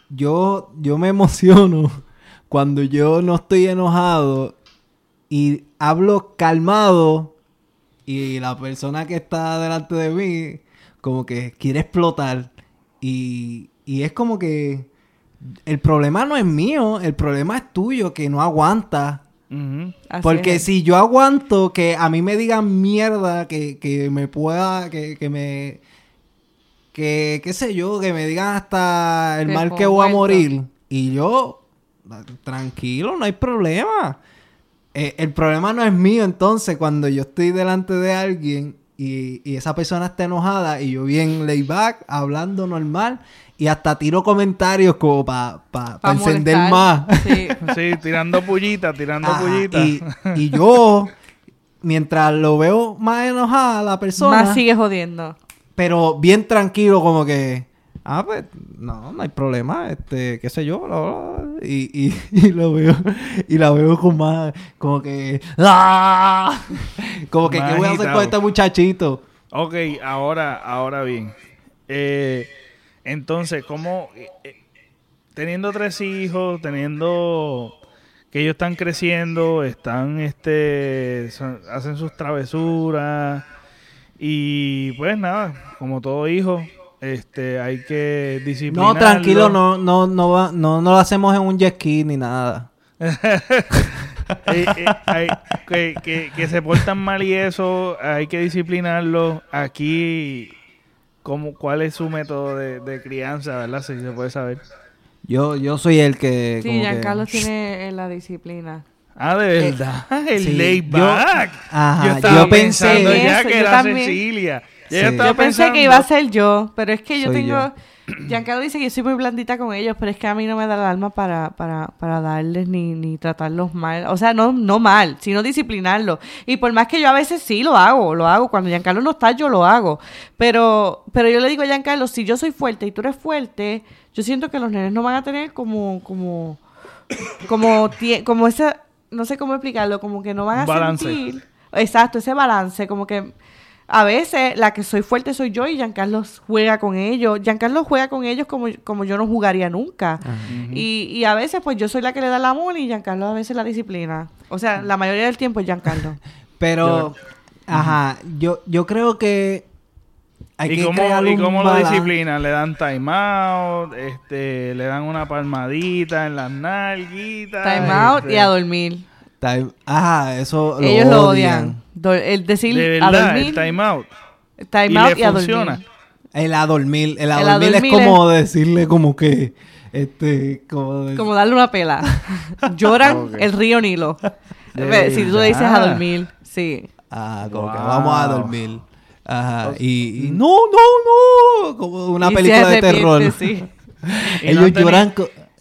yo, yo me emociono cuando yo no estoy enojado y hablo calmado y la persona que está delante de mí como que quiere explotar y, y es como que el problema no es mío, el problema es tuyo que no aguanta. Porque si yo aguanto que a mí me digan mierda, que, que me pueda, que, que me... Que, qué sé yo, que me digan hasta el mal que voy a morir. Y yo tranquilo, no hay problema. Eh, el problema no es mío entonces cuando yo estoy delante de alguien y, esa persona está enojada y yo bien layback, hablando normal y hasta tiro comentarios como para encender más. Sí. tirando pullitas, tirando pullitas. Y, y yo, mientras lo veo más enojada la persona... Más sigue jodiendo. Pero bien tranquilo como que... Ah, pues no, no hay problema, este, qué sé yo, y, y, y, lo veo, y la veo con más, como que, ¡ah! Como que, ¿qué voy a hacer con este muchachito? Ok, ahora, ahora bien, eh, entonces, ¿cómo, eh, eh, teniendo tres hijos, teniendo que ellos están creciendo, están, este, hacen sus travesuras, y pues nada, como todo hijo, este, hay que disciplinarlo. No, tranquilo, no, no, no, no, no lo hacemos en un jet ski ni nada. Eh, eh, que, se portan mal y eso, hay que disciplinarlo. Aquí, ¿cómo, ¿cuál es su método de, crianza, verdad? Si se puede saber. Yo, yo soy el que... Sí, Giancarlo tiene la disciplina. Ah, de verdad, el layback. Yo, yo, pensé ya que era Cecilia. Yo pensé que iba a ser yo, pero es que yo tengo... Giancarlo dice que yo soy muy blandita con ellos, pero es que a mí no me da el alma para, para, para darles ni, ni tratarlos mal. O sea, no, no mal, sino disciplinarlos. Y por más que yo a veces sí lo hago, lo hago. Cuando Giancarlo no está, yo lo hago. Pero, pero yo le digo a Giancarlo, si yo soy fuerte y tú eres fuerte, yo siento que los nenes no van a tener como, como, como, como ese, no sé cómo explicarlo, como que no van a sentir. Exacto, ese balance, como que a veces la que soy fuerte soy yo y Giancarlo juega con ellos. Giancarlo juega con ellos como, como yo no jugaría nunca. y, y, a veces pues yo soy la que le da la amor y Giancarlo a veces la disciplina. O sea, la mayoría del tiempo es Giancarlo. Pero, ajá, yo, yo creo que hay ¿Y cómo, ¿y cómo lo disciplinan? ¿Le dan time out? Este, ¿Le dan una palmadita en las nalguitas? Time out y a dormir. Time, ajá, eso lo Ellos lo odian el decir de verdad, a dormir. El time out. Time out y a dormir. El a dormir. El a dormir, es como decirle como que... Este, como, como darle una pela. Lloran el río Nilo. si tú dices a dormir, sí. Ah, como que vamos a dormir. Ajá. Y, no, no, no. Como una película de terror. Sí. Ellos lloran,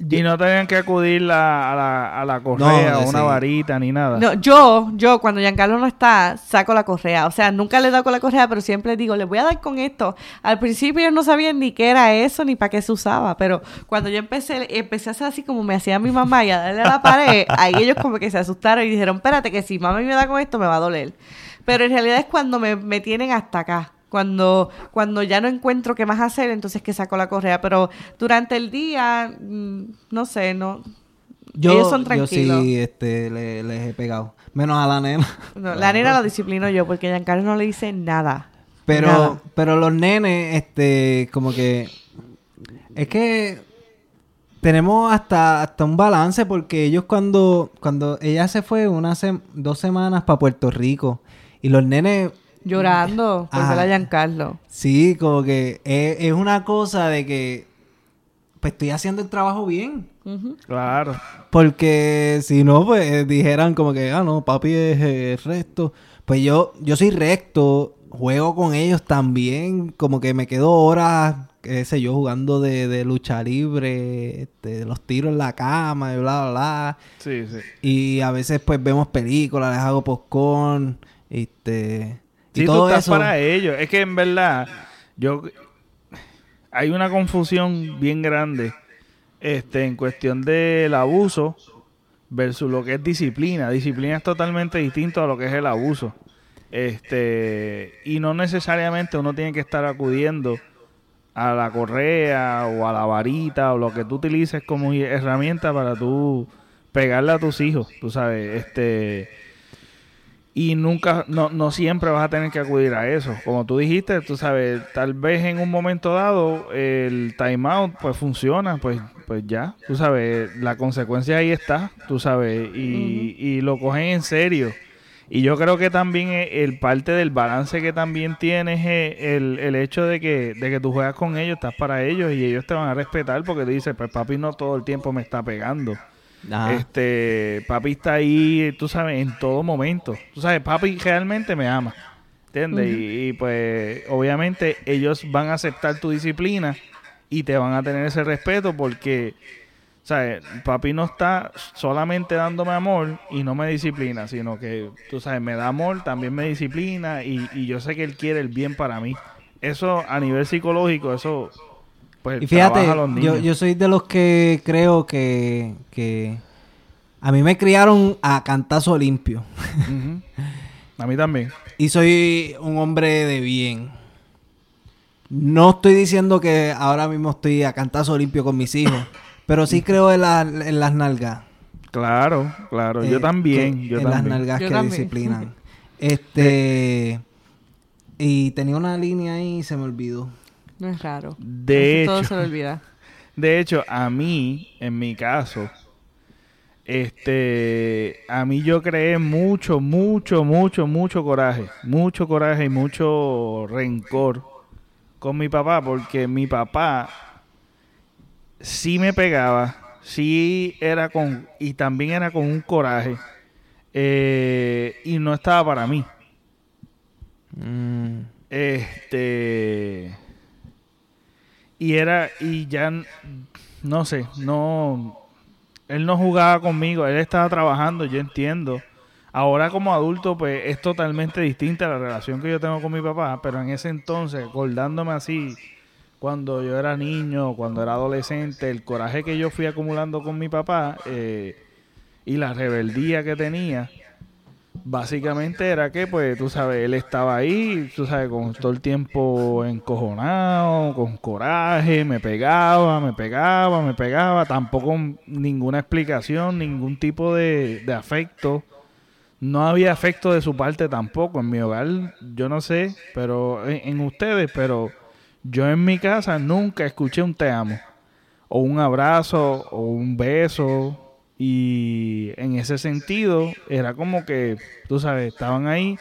y no tenían que acudir a, la, a la correa o una varita ni nada. No, yo, yo cuando Giancarlo no está, saco la correa. O sea, nunca le he dado con la correa, pero siempre digo, le voy a dar con esto. Al principio yo no sabía ni qué era eso ni para qué se usaba, pero cuando yo empecé, empecé a hacer así como me hacía mi mamá y a darle a la pared, ahí ellos como que se asustaron y dijeron, espérate que si mamá me da con esto me va a doler. Pero en realidad es cuando me, me tienen hasta acá. Cuando, cuando ya no encuentro qué más hacer, entonces que saco la correa. Pero durante el día, mm, no sé, no. Yo, ellos son tranquilos. Yo sí este, les he pegado. Menos a la nena. la nena la disciplino yo porque Giancarlo no le dice nada. Pero, pero los nenes, este, como que. Es que tenemos hasta, hasta un balance porque ellos cuando, cuando ella se fue unas dos semanas para Puerto Rico y los nenes Llorando por ver a Giancarlo. Sí, como que es, una cosa de que pues estoy haciendo el trabajo bien. Claro. Porque si no, pues dijeran como que, ah, no, papi es recto. Pues yo, yo soy recto, juego con ellos también, como que me quedo horas, qué sé yo, jugando de, lucha libre, este, los tiros en la cama y bla, bla, bla. Sí, sí. Y a veces pues vemos películas, les hago popcorn, este... Sí, tú estás para ellos. Es que en verdad, yo hay una confusión bien grande este en cuestión del abuso versus lo que es disciplina. Disciplina es totalmente distinto a lo que es el abuso. Este, y no necesariamente uno tiene que estar acudiendo a la correa o a la varita o lo que tú utilices como herramienta para tú pegarle a tus hijos, tú sabes, este y nunca, no, no siempre vas a tener que acudir a eso. Como tú dijiste, tú sabes, tal vez en un momento dado el timeout pues funciona, pues, pues ya, tú sabes, la consecuencia ahí está, tú sabes, y, y lo cogen en serio. Y yo creo que también el parte del balance que también tienes es el, el hecho de que, de que tú juegas con ellos, estás para ellos y ellos te van a respetar porque te dices, pues papi no todo el tiempo me está pegando. Este, papi está ahí, tú sabes, en todo momento. Tú sabes, papi realmente me ama. ¿Entiendes? y, pues, obviamente, ellos van a aceptar tu disciplina y te van a tener ese respeto porque, ¿sabes? Papi no está solamente dándome amor y no me disciplina, sino que, tú sabes, me da amor, también me disciplina y, y yo sé que él quiere el bien para mí. Eso a nivel psicológico, eso pues, y fíjate, yo, yo soy de los que creo que, que a mí me criaron a cantazo limpio. A mí también. Y soy un hombre de bien. No estoy diciendo que ahora mismo estoy a cantazo limpio con mis hijos, pero sí creo en, en las nalgas. Claro, claro. yo eh, también. en las nalgas que disciplinan. Este. Y tenía una línea ahí y se me olvidó. No es raro. De hecho, todo se olvida. De hecho, a mí, en mi caso, este, a mí yo creé mucho, mucho, mucho, mucho coraje, mucho coraje y mucho rencor con mi papá, porque mi papá sí me pegaba, sí era con, y también era con un coraje, eh, y no estaba para mí. Mm. Este y era, y ya, no sé, no, él no jugaba conmigo, él estaba trabajando, yo entiendo. Ahora como adulto, pues es totalmente distinta la relación que yo tengo con mi papá, pero en ese entonces, acordándome así, cuando yo era niño, cuando era adolescente, el coraje que yo fui acumulando con mi papá eh, y la rebeldía que tenía, básicamente era que, pues, tú sabes, él estaba ahí, tú sabes, con todo el tiempo encojonado, con coraje, me pegaba, me pegaba, me pegaba, tampoco ninguna explicación, ningún tipo de, afecto. No había afecto de su parte tampoco. En mi hogar, yo no sé, pero en, en ustedes, pero yo en mi casa nunca escuché un te amo, o un abrazo, o un beso, y en ese sentido, era como que, tú sabes, estaban ahí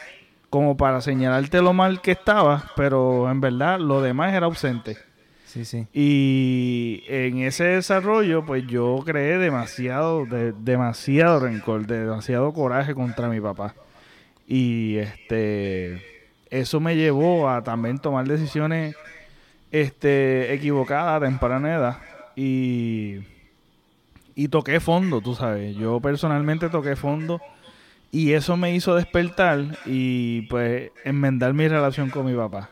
como para señalarte lo mal que estaba, pero en verdad lo demás era ausente. Sí, sí. Y en ese desarrollo, pues yo creé demasiado, de, demasiado rencor, demasiado coraje contra mi papá. Y este, eso me llevó a también tomar decisiones este, equivocadas a temprana edad. Y y toqué fondo, tú sabes. Yo personalmente toqué fondo y eso me hizo despertar y pues enmendar mi relación con mi papá.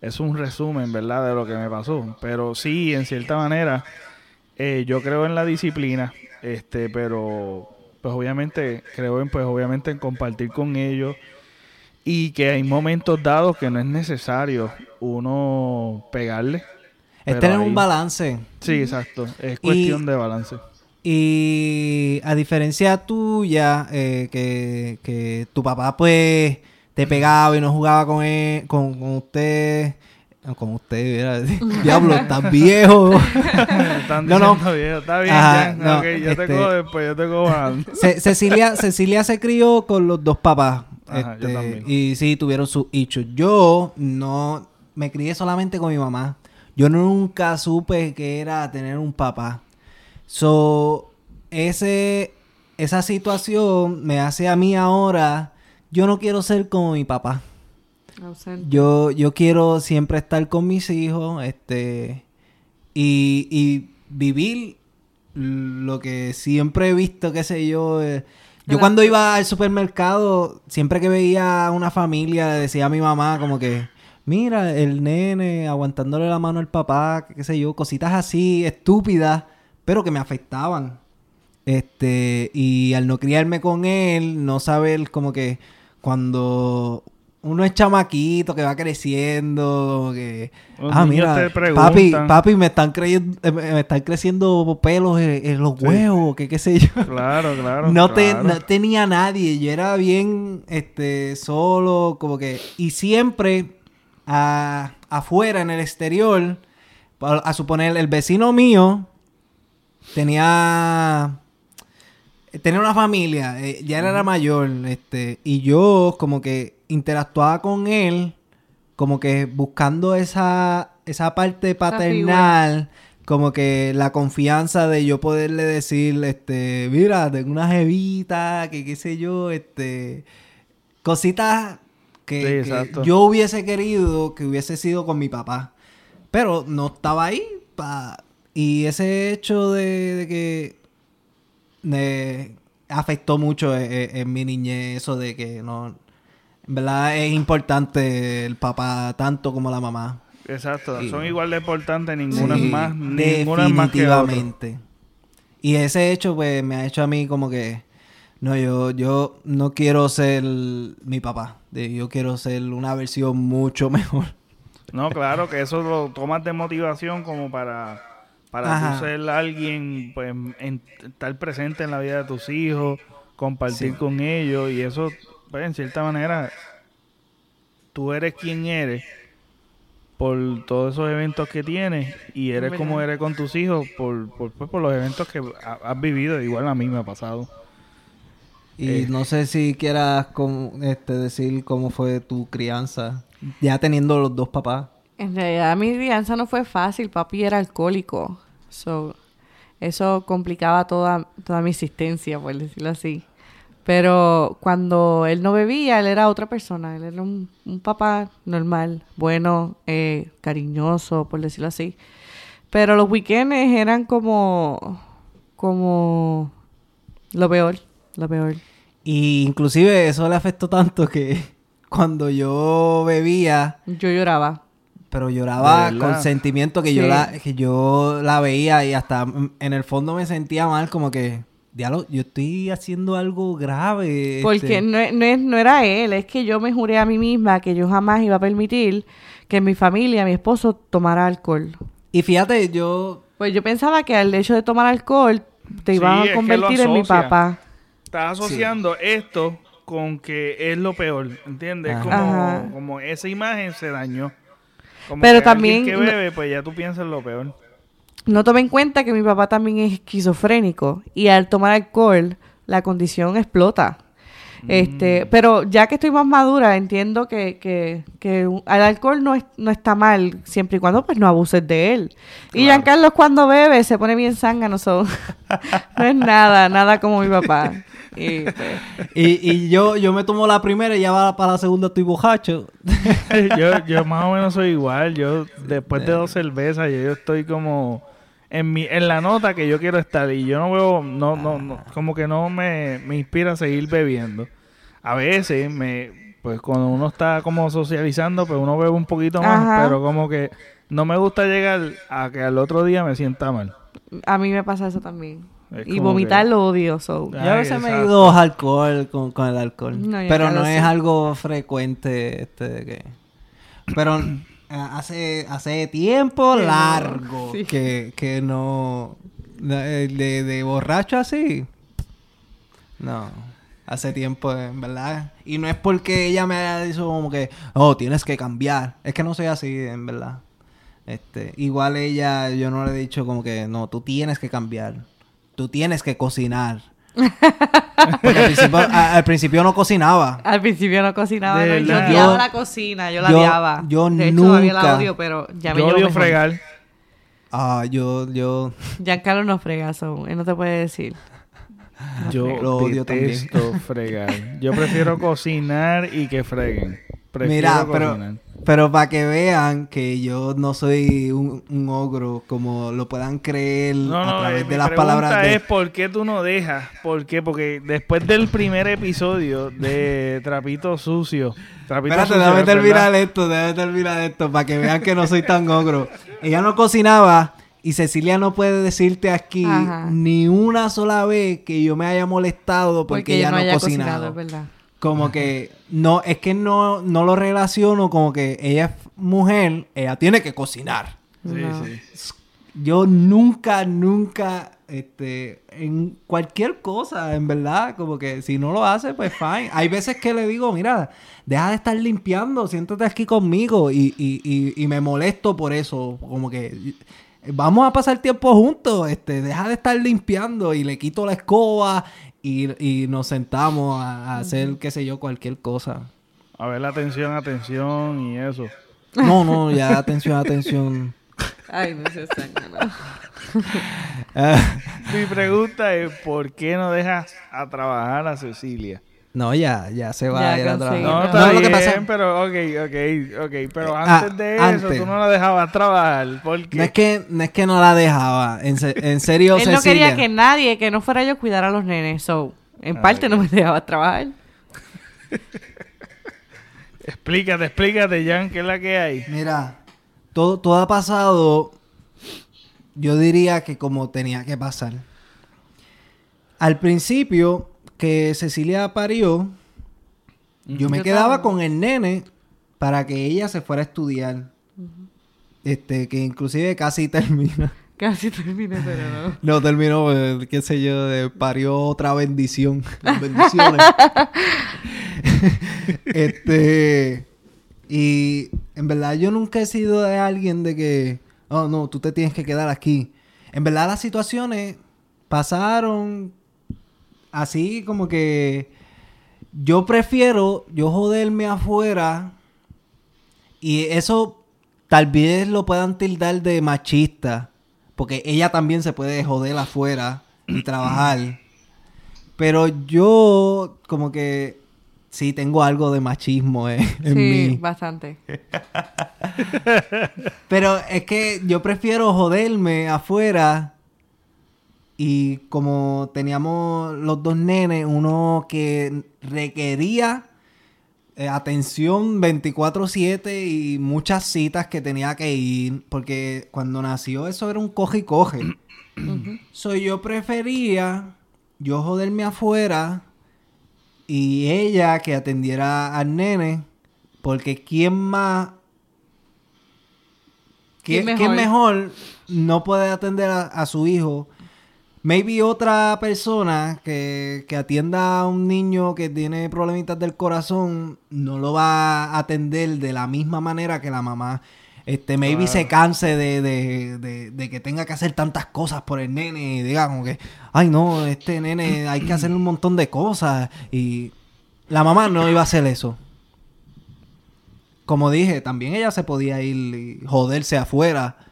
Es un resumen, ¿verdad?, de lo que me pasó. Pero sí, en cierta manera, eh, yo creo en la disciplina, este, pero pues obviamente creo en, pues obviamente en compartir con ellos y que hay momentos dados que no es necesario uno pegarle. Es tener un balance. Sí, exacto. Es cuestión de balance. Y a diferencia tuya, eh, que, tu papá pues te pegaba y no jugaba con, él, con, con usted, con usted, diablo, tan viejo. Están no, no. viejo. Está bien, ya. No, yo te este, cojo después, yo te cojo Cecilia, Cecilia se crió con los dos papás. este, y sí, tuvieron sus hechos. Yo no me crié solamente con mi mamá. Yo nunca supe que era tener un papá. So, ese, esa situación me hace a mí ahora, yo no quiero ser como mi papá. Yo, yo quiero siempre estar con mis hijos, este, y, y vivir lo que siempre he visto, qué sé yo. Eh, yo cuando iba al supermercado, siempre que veía a una familia, le decía a mi mamá como que, mira, el nene aguantándole la mano al papá, qué sé yo, cositas así estúpidas pero que me afectaban. Este, y al no criarme con él, no saber como que cuando uno es chamaquito que va creciendo, que ah mira, papi, papi me están creyendo, eh, me están creciendo pelos en, los huevos, que qué sé yo. Claro, claro. No, no tenía nadie, yo era bien este solo, como que y siempre afuera en el exterior, a suponer el vecino mío tenía tenía una familia, eh, ya era mayor, este, y yo como que interactuaba con él, como que buscando esa, esa parte paternal, como que la confianza de yo poderle decir, este, mira, tengo una jevita, que qué sé yo, este, cositas que, yo hubiese querido que hubiese sido con mi papá, pero no estaba ahí para y ese hecho de, que me afectó mucho e, e, en, mi niñez, eso de que no. En verdad es importante el papá tanto como la mamá. Exacto, son igual de importantes, ninguna es más, ninguna más que Y ese hecho, pues, me ha hecho a mí como que. No, yo, yo no quiero ser mi papá. Yo quiero ser una versión mucho mejor. No, claro, que eso lo tomas de motivación como para para tú ser alguien, pues, estar presente en la vida de tus hijos, compartir con ellos y eso, pues, en cierta manera, tú eres quien eres por todos esos eventos que tienes y eres como eres con tus hijos por, por, pues, por los eventos que has vivido, igual a mí me ha pasado. Y eh. no sé si quieras este, decir cómo fue tu crianza, ya teniendo los dos papás. En realidad mi crianza no fue fácil, papi era alcohólico. So, eso complicaba toda, toda mi existencia, por decirlo así. Pero cuando él no bebía, él era otra persona. Él era un, papá normal, bueno, eh, cariñoso, por decirlo así. Pero los weekends eran como, como lo peor, lo peor. Y inclusive eso le afectó tanto que cuando yo bebía... Yo lloraba pero lloraba con sentimiento que yo la que yo la veía y hasta en el fondo me sentía mal como que diálogo, yo estoy haciendo algo grave. Porque este". no, no, no, era él, es que yo me juré a mí misma que yo jamás iba a permitir que mi familia, mi esposo, tomara alcohol. Y fíjate, yo... Pues yo pensaba que al hecho de tomar alcohol te iba a convertir en mi papá. Estás asociando esto con que es lo peor, ¿entiendes? Como, como esa imagen se dañó. Pero también... que bebe, pues ya tú piensas lo peor. No tome en cuenta que mi papá también es esquizofrénico y al tomar alcohol la condición explota. Este, mm. pero ya que estoy más madura, entiendo que, que, que el alcohol no, es, no está mal, siempre y cuando pues no abuses de él. Y Giancarlo cuando bebe se pone bien zángano, no es nada, nada como mi papá. Pues, y, y, yo, yo me tomo la primera y ya va para la segunda estoy bojacho. yo, yo más o menos soy igual. Yo después de dos cervezas, yo, estoy como en mi en la nota que yo quiero estar. Y yo no veo no no, no como que no me, me inspira a seguir bebiendo. A veces me pues cuando uno está como socializando pues uno bebe un poquito más pero como que no me gusta llegar a que al otro día me sienta mal. A mí me pasa eso también y vomitar lo odio. So. Yo a veces me he ido alcohol con, con el alcohol. pero no es algo frecuente este que... Pero hace, hace tiempo largo que, que no... De, de, borracho así. No. Hace tiempo, en verdad. Y no es porque ella me haya dicho como que, oh, tienes que cambiar. Es que no soy así, en verdad. Este, igual ella, yo no le he dicho como que, no, tú tienes que cambiar. Tú tienes que cocinar. Porque al principio, no cocinaba. Al principio no cocinaba. yo odiaba la cocina, yo la odiaba. Yo de nunca. Hecho, la odio, pero ya me Yo odio fregar. Ah, yo, yo... Giancarlo no frega, so, él no te puede decir. yo lo odio también. fregar. Yo prefiero cocinar y que freguen. Mira, pero, pero para que vean que yo no soy un, ogro como lo puedan creer a través eh, de las palabras de... es por qué tú no dejas. ¿Por qué? Porque después del primer episodio de Trapito Sucio... Trapito Espérate, déjame terminar esto, déjame terminar esto para que vean que no soy tan ogro. Ella no cocinaba y Cecilia no puede decirte aquí ni una sola vez que yo me haya molestado porque, ella no, cocinaba. verdad como que no, es que no, no lo relaciono como que ella es mujer, ella tiene que cocinar. Sí, sí. Yo nunca, nunca, este, en cualquier cosa, en verdad, como que si no lo hace, pues fine. Hay veces que le digo, mira, deja de estar limpiando, siéntate aquí conmigo y, y, y, y me molesto por eso, como que vamos a pasar tiempo juntos, este, deja de estar limpiando y le quito la escoba y, nos sentamos a, hacer, qué sé yo, cualquier cosa. A ver la atención, atención y eso. No, no, ya atención, atención. Ay, no se no. Mi pregunta es, ¿por qué no dejas a trabajar a Cecilia? No, ya, ya se va a ir a trabajar. No, está bien, lo que pasa... pero ok, ok, ok. Pero ah, antes de eso, tú no la dejabas trabajar. ¿Por qué? No es que no, es que no la dejaba. En, en serio, Él no quería que nadie, que no fuera yo, cuidara a los nenes. So, en ah, parte no me dejaba trabajar. explícate, explícate, Jan, ¿qué es la que hay? Mira, todo, todo ha pasado, yo diría que como tenía que pasar. Al principio que Cecilia parió, yo me quedaba con el nene para que ella se fuera a estudiar. Este, que inclusive casi termina. Casi termina, pero no. No terminó, pues, qué sé yo, parió otra bendición. bendiciones. este. Y en verdad yo nunca he sido de alguien de que, oh no, tú te tienes que quedar aquí. En verdad las situaciones pasaron así como que yo prefiero yo joderme afuera y eso tal vez lo puedan tildar de machista, porque ella también se puede joder afuera y trabajar. Pero yo como que sí tengo algo de machismo eh, en sí, bastante. Pero es que yo prefiero joderme afuera y como teníamos los dos nenes, uno que requería eh, atención 24/7 y muchas citas que tenía que ir, porque cuando nació eso era un coge y coge. Soy yo prefería yo joderme afuera y ella que atendiera al nene, porque quién más... ¿Quién, mejor? no puede atender a su hijo Maybe otra persona que, atienda a un niño que tiene problemitas del corazón no lo va a atender de la misma manera que la mamá. Este, maybe se canse de, de, de, que tenga que hacer tantas cosas por el nene y diga como que, ay no, este nene hay que hacer un montón de cosas. Y la mamá no iba a hacer eso. Como dije, también ella se podía ir y joderse afuera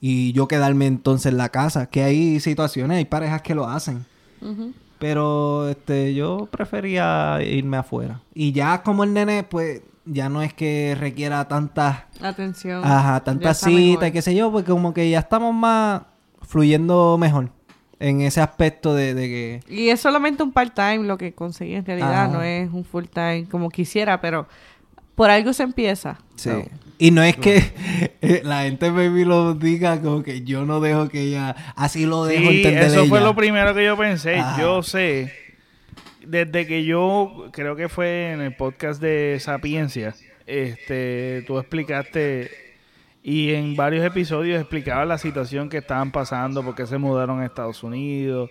y yo quedarme entonces en la casa. Que hay situaciones, hay parejas que lo hacen. Pero este, yo prefería irme afuera. Y ya como el nene, pues ya no es que requiera tanta atención. Ajá, tanta cita y qué sé yo, pues como que ya estamos más fluyendo mejor en ese aspecto de, que... Y es solamente un part-time lo que conseguí en realidad, no es un full-time como quisiera, pero por algo se empieza. Sí. Y no es que eh, la gente baby lo diga como que yo no dejo que ella... Así lo dejo sí, eso fue lo primero que yo pensé. Yo sé, desde que yo, creo que fue en el podcast de Sapiencia, este, tú explicaste y en varios episodios explicaba la situación que estaban pasando, por qué se mudaron a Estados Unidos,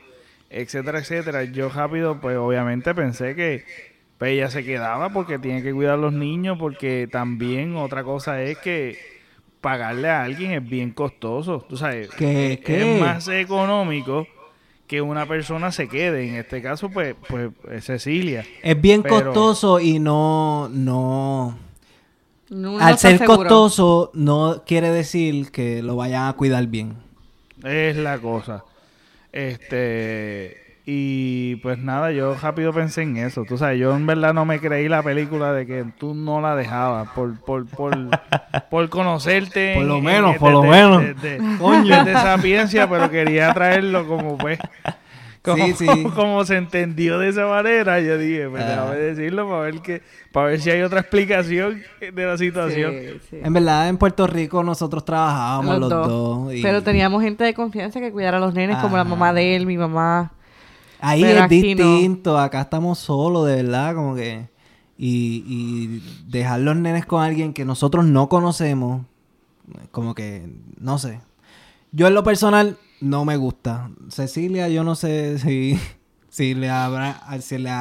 etcétera, etcétera. Yo rápido, pues obviamente pensé que pues, ella se quedaba porque tiene que cuidar a los niños, porque también otra cosa es que pagarle a alguien es bien costoso. Tú sabes, ¿Qué, es más económico que una persona se quede. En este caso, pues, pues Cecilia. Es bien costoso y no, no al ser costoso no quiere decir que lo vayan a cuidar bien. Es la cosa. Este y pues nada, yo rápido pensé en eso. Tú sabes, yo en verdad no me creí la película de que tú no la dejabas por por por, por conocerte. Por lo menos, por lo menos. Coño, de sapiencia, pero quería traerlo como pues como, sí, sí. como se entendió de esa manera, yo dije, pues déjame decirlo para ver que, para ver si hay otra explicación de la situación. En verdad, en Puerto Rico nosotros trabajábamos los, dos. Pero teníamos gente de confianza que cuidara a los nenes, como la mamá de él, mi mamá. Ahí es distinto, acá estamos solos, de verdad, como que... Y, y dejar los nenes con alguien que nosotros no conocemos, como que, no sé. Yo en lo personal no me gusta. Cecilia, yo no sé si, si le habrá, si le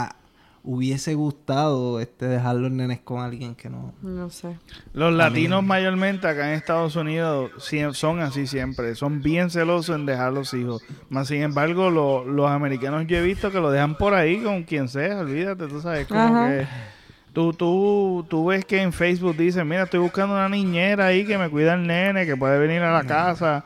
hubiese gustado este dejar los nenes con alguien que no. No sé. Los latinos mayormente acá en Estados Unidos son así siempre, son bien celosos en dejar los hijos. Más sin embargo, los americanos yo he visto que lo dejan por ahí con quien sea, olvídate, tú sabes, como que Tú, tú, tú ves que en Facebook dicen, mira, estoy buscando una niñera ahí que me cuida el nene, que puede venir a la casa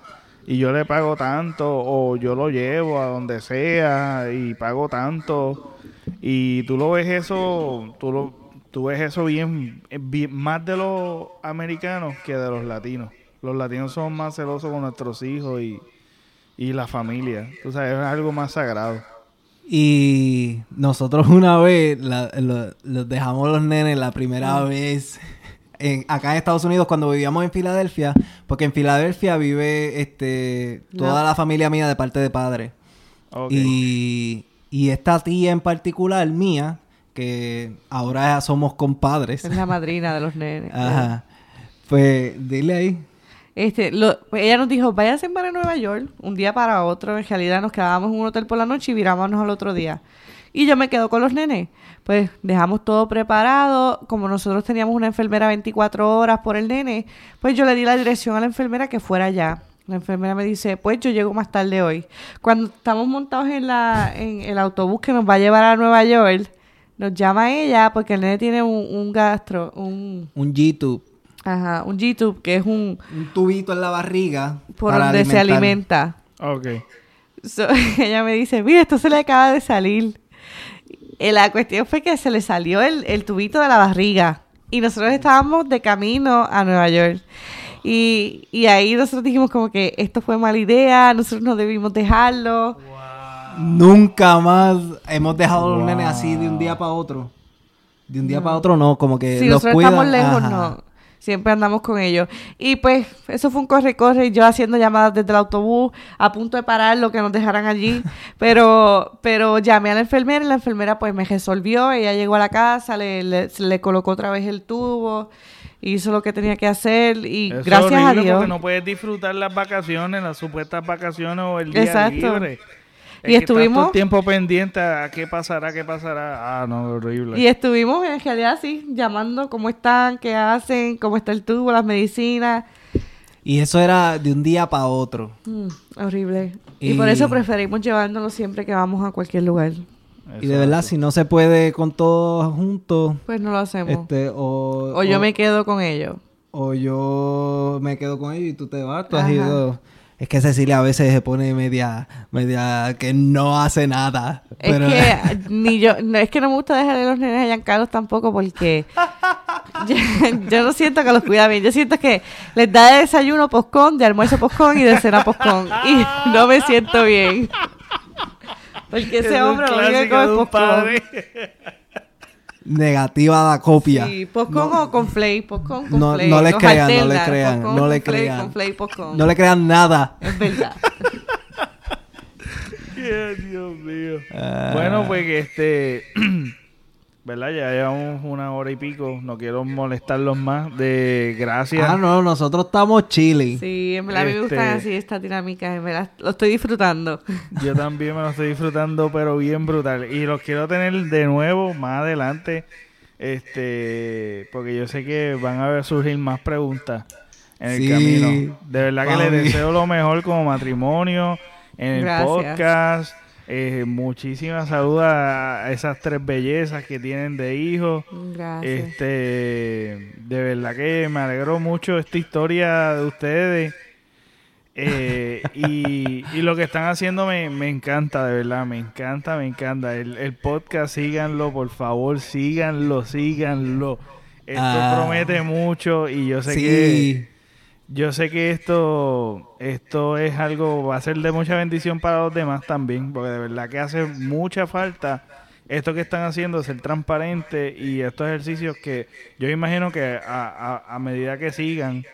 y yo le pago tanto o yo lo llevo a donde sea y pago tanto. Y tú lo ves eso tú lo tú ves eso bien, más de los americanos que de los latinos. Los latinos son más celosos con nuestros hijos y, y la familia. Tú sabes es algo más sagrado. Y nosotros una vez los dejamos los nenes la primera vez acá en Estados Unidos cuando vivíamos en Filadelfia, porque en Filadelfia vive este toda la familia mía de parte de padre. Y, y esta tía en particular mía, que ahora somos compadres. Es la madrina de los nenes. Ajá. Pues dile ahí. Este, lo, pues ella nos dijo, váyanse para Nueva York, un día para otro. En realidad nos quedábamos en un hotel por la noche y virábamos al otro día. Y yo me quedo con los nenes pues dejamos todo preparado. Como nosotros teníamos una enfermera 24 horas por el nene, pues yo le di la dirección a la enfermera que fuera allá. La enfermera me dice, pues yo llego más tarde hoy. Cuando estamos montados en, la, en el autobús que nos va a llevar a Nueva York, nos llama ella porque el nene tiene un, gastro, un... Un G-tube. Ajá, un G-tube que es un... Un tubito en la barriga. Por donde se alimenta. Ok. ella me dice, mira, esto se le acaba de salir. Eh, la cuestión fue que se le salió el, tubito de la barriga y nosotros estábamos de camino a Nueva York. Y, ahí nosotros dijimos como que esto fue mala idea, nosotros no debimos dejarlo. Nunca más hemos dejado a los nenes así de un día para otro. De un día para otro no, como que si nosotros estamos lejos, no siempre andamos con ellos. Y pues eso fue un corre-corre, y yo haciendo llamadas desde el autobús, a punto de parar lo que nos dejaran allí. pero, pero llamé a la enfermera y la enfermera pues me resolvió, ella llegó a la casa, le, le, colocó otra vez el tubo hizo lo que tenía que hacer y gracias a Dios. Porque no puedes disfrutar las vacaciones, las supuestas vacaciones o el día Exacto. libre y estuvimos todo tiempo pendiente a qué pasará, qué pasará. Ah, no, horrible. Y estuvimos en realidad así, llamando cómo están, qué hacen, cómo está el tubo, las medicinas. Y eso era de un día para otro. Mm, horrible. Y... por eso preferimos llevándolo siempre que vamos a cualquier lugar. Y de verdad, si no se puede con todos juntos. Pues no lo hacemos. Este, o, o yo me quedo con ellos. O yo me quedo con ellos y tú te vas. Tú has ido es que Cecilia a veces se pone media, media que no hace nada. Es que ni yo, no, es que no me gusta dejar a los nenes a Carlos tampoco porque yo, no siento que los cuida bien. Yo siento que les da de desayuno postcón, de almuerzo postcón y de cena postcón. Y no me siento bien. Porque ese hombre lo único que come Negativa la copia. Sí, postcon o con flay, postcon con no, flay. No le crean, no le crean, no le crean. No le crean nada. Es verdad. Dios mío. Ah. Bueno, pues este ¿verdad? Ya llevamos una hora y pico, no quiero molestarlos más. De gracias. Ah, no, nosotros estamos chilling. Sí, en verdad me gustan este, así estas dinámicas, en verdad lo estoy disfrutando. Yo también me lo estoy disfrutando, pero bien brutal. Y los quiero tener de nuevo más adelante, este, porque yo sé que van a surgir más preguntas en el camino. De verdad que les deseo lo mejor como matrimonio, en el podcast eh, muchísimas saludos a esas tres bellezas que tienen de hijos. Gracias. Este, de verdad que me alegró mucho esta historia de ustedes. Eh, y, lo que están haciendo me, encanta, de verdad, me encanta, me encanta. El, podcast, síganlo, por favor, síganlo, síganlo. Esto ah. promete mucho y yo sé que yo sé que esto, esto es algo, va a ser de mucha bendición para los demás también, porque de verdad que hace mucha falta esto que están haciendo, ser transparente y estos ejercicios que yo imagino que a, a, medida que sigan,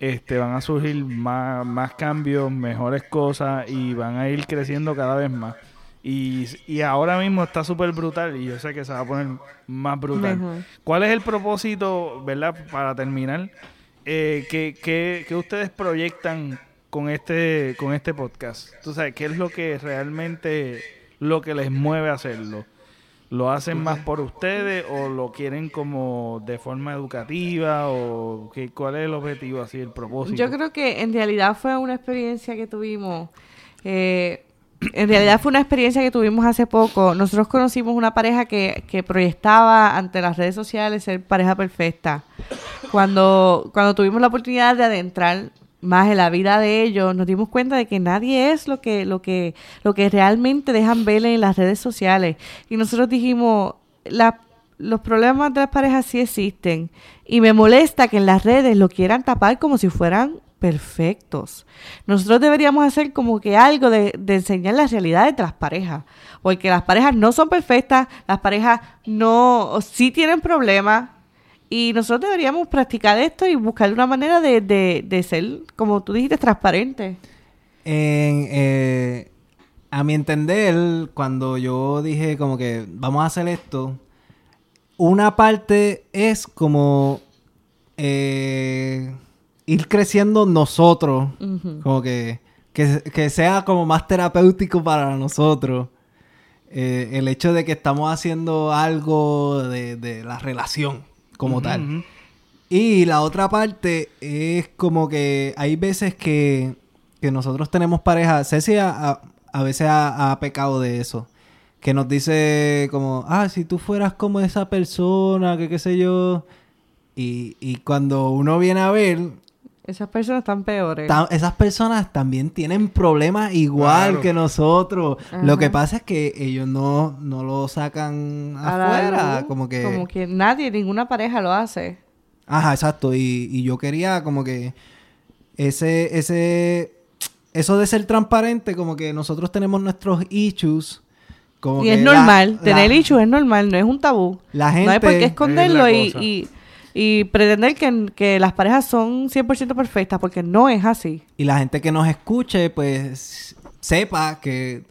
este, van a surgir más, más cambios, mejores cosas y van a ir creciendo cada vez más. Y, y ahora mismo está súper brutal y yo sé que se va a poner más brutal. ¿Cuál es el propósito, verdad, para terminar? Eh, ¿qué, ustedes proyectan con este, con este podcast? ¿Tú sabes qué es lo que realmente lo que les mueve a hacerlo? ¿Lo hacen más por ustedes o lo quieren como de forma educativa o qué, cuál es el objetivo, así el propósito? Yo creo que en realidad fue una experiencia que tuvimos. Eh, en realidad fue una experiencia que tuvimos hace poco. Nosotros conocimos una pareja que, que proyectaba ante las redes sociales ser pareja perfecta cuando, cuando tuvimos la oportunidad de adentrar más en la vida de ellos, nos dimos cuenta de que nadie es lo que, lo que, lo que realmente dejan ver en las redes sociales. Y nosotros dijimos, los problemas de las parejas sí existen. Y me molesta que en las redes lo quieran tapar como si fueran perfectos. Nosotros deberíamos hacer como que algo de, enseñar la realidad de las parejas. Porque las parejas no son perfectas, las parejas no, sí tienen problemas, y nosotros deberíamos practicar esto y buscar una manera de, de, ser, como tú dijiste, transparente. Eh, a mi entender, cuando yo dije como que vamos a hacer esto, una parte es como eh, ir creciendo nosotros, como que, que, sea como más terapéutico para nosotros. Eh, el hecho de que estamos haciendo algo de, de la relación como tal. Y la otra parte es como que hay veces que, que nosotros tenemos pareja. Ceci a, a veces ha, pecado de eso. Que nos dice como, ah, si tú fueras como esa persona, que qué sé yo. Y, y cuando uno viene a ver, esas personas están peores. esas personas también tienen problemas igual que nosotros. Lo que pasa es que ellos no, no lo sacan afuera. Como que... Como que nadie, ninguna pareja lo hace. Ajá, exacto. Y, y yo quería como que ese, ese, eso de ser transparente, como que nosotros tenemos nuestros issues. Como y es normal, tener issues es normal, no es un tabú. La gente, no hay por qué esconderlo y y pretender que, que las parejas son 100% perfectas, porque no es así. Y la gente que nos escuche, pues sepa que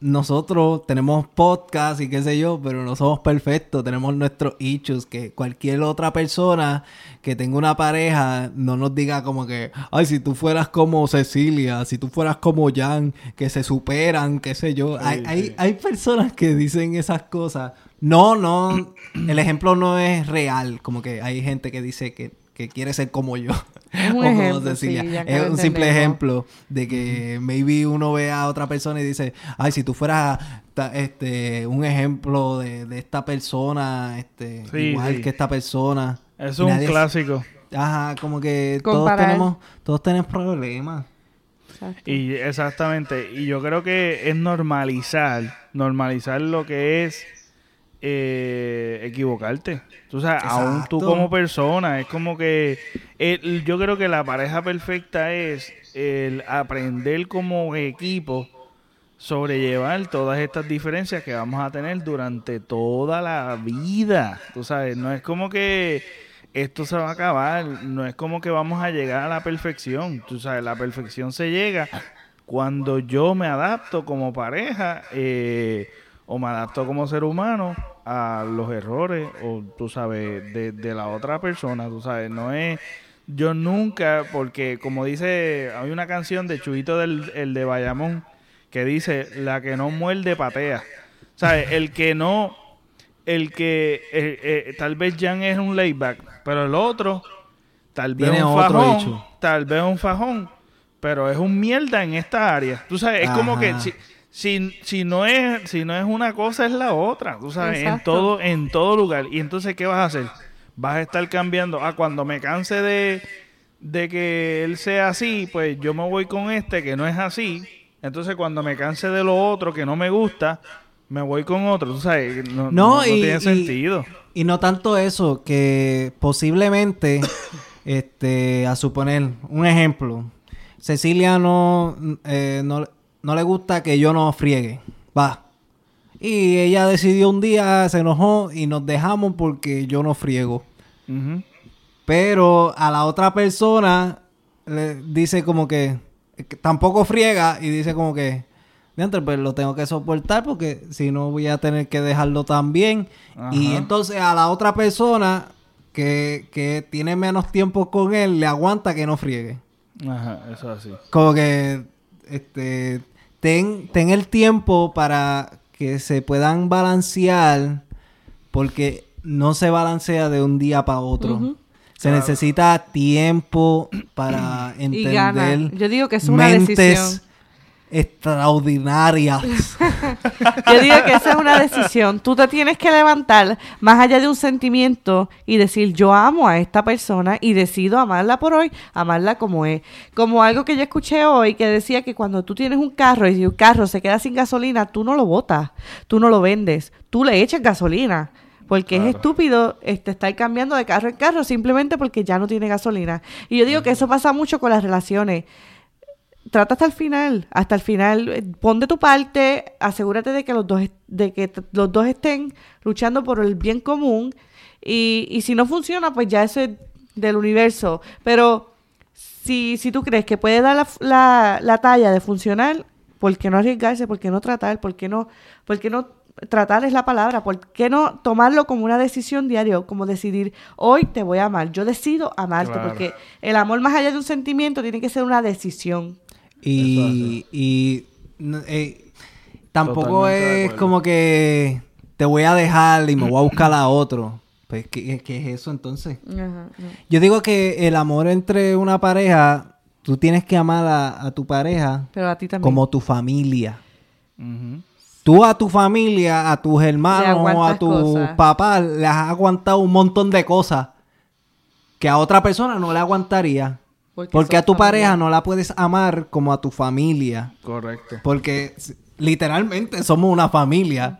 nosotros tenemos podcast y qué sé yo, pero no somos perfectos, tenemos nuestros issues, que cualquier otra persona que tenga una pareja no nos diga como que, ay, si tú fueras como Cecilia, si tú fueras como Jan, que se superan, qué sé yo. hay, hay, hay personas que dicen esas cosas no, no, el ejemplo no es real, como que hay gente que dice que, quiere ser como yo. Un, ejemplo, es un simple ejemplo de que maybe uno ve a otra persona y dice, ay, si tú fueras este un ejemplo de, esta persona, este, igual que esta persona. Es un clásico. Ajá, como que todos tenemos, todos tenemos problemas. Y exactamente, y yo creo que es normalizar, normalizar lo que es eh, equivocarte. Tú sabes, aún tú como persona, es como que yo creo que la pareja perfecta es el aprender como equipo sobrellevar todas estas diferencias que vamos a tener durante toda la vida. Tú sabes, no es como que esto se va a acabar, no es como que vamos a llegar a la perfección. Tú sabes, la perfección se llega cuando yo me adapto como pareja eh, o me adapto como ser humano a los errores o tú sabes de, de la otra persona, tú sabes, no es yo nunca, porque como dice, hay una canción de Chuito del el de Bayamón que dice, la que no muerde patea. ¿Sabes? El que no, el que eh, eh, tal vez Jan es un layback, pero el otro, tal vez un fajón, tal vez un fajón, pero es un mierda en esta área. Tú sabes, es como que si, si, no es, si no es una cosa, es la otra. Tú sabes, en todo, en todo lugar. Y entonces, ¿qué vas a hacer? vas a estar cambiando. Ah, cuando me canse de, de que él sea así, pues yo me voy con este que no es así. Entonces cuando me canse de lo otro que no me gusta, me voy con otro. Tú sabes, no, no, tiene sentido. Y, no tanto eso, que posiblemente, este, a suponer, un ejemplo, Cecilia no, eh, no, no le gusta que yo no friegue. Va, y ella decidió un día, se enojó y nos dejamos porque yo no friego. Pero a la otra persona le dice como que, tampoco friega y dice como que, pues lo tengo que soportar porque si no voy a tener que dejarlo también. Y entonces a la otra persona que, que tiene menos tiempo con él le aguanta que no friegue. Ajá, eso así. Como que, este, ten, ten el tiempo para que se puedan balancear porque no se balancea de un día para otro. Se necesita tiempo para entender. Yo digo que es una decisión extraordinarias. Yo digo que esa es una decisión. Tú te tienes que levantar más allá de un sentimiento y decir, yo amo a esta persona y decido amarla por hoy, amarla como es. Como algo que yo escuché hoy que decía que cuando tú tienes un carro y si un carro se queda sin gasolina, tú no lo botas, tú no lo vendes, tú le echas gasolina. Porque es estúpido este, estar cambiando de carro en carro simplemente porque ya no tiene gasolina. Y yo digo que eso pasa mucho con las relaciones trata hasta el final, hasta el final, eh, pon de tu parte, asegúrate de que los dos, de que los dos estén luchando por el bien común y, y si no funciona, pues ya eso es del universo. Pero si, si tú crees que puede dar la, la, la talla de funcionar, ¿por qué no arriesgarse? ¿Por qué no tratar? ¿Por qué no, por qué no tratar es la palabra, ¿por qué no tomarlo como una decisión diaria? Como decidir, hoy te voy a amar, yo decido amarte, porque el amor más allá de un sentimiento tiene que ser una decisión. Y, y eh, tampoco es como que te voy a dejar y me voy a buscar a otro. Pues, ¿qué, es eso entonces? Yo digo que el amor entre una pareja, tú tienes que amar a, tu pareja como tu familia. Tú a tu familia, a tus hermanos, a tu papá, le has aguantado un montón de cosas que a otra persona no le aguantaría. Porque, a tu pareja no la puedes amar como a tu familia. Correcto. Porque literalmente somos una familia.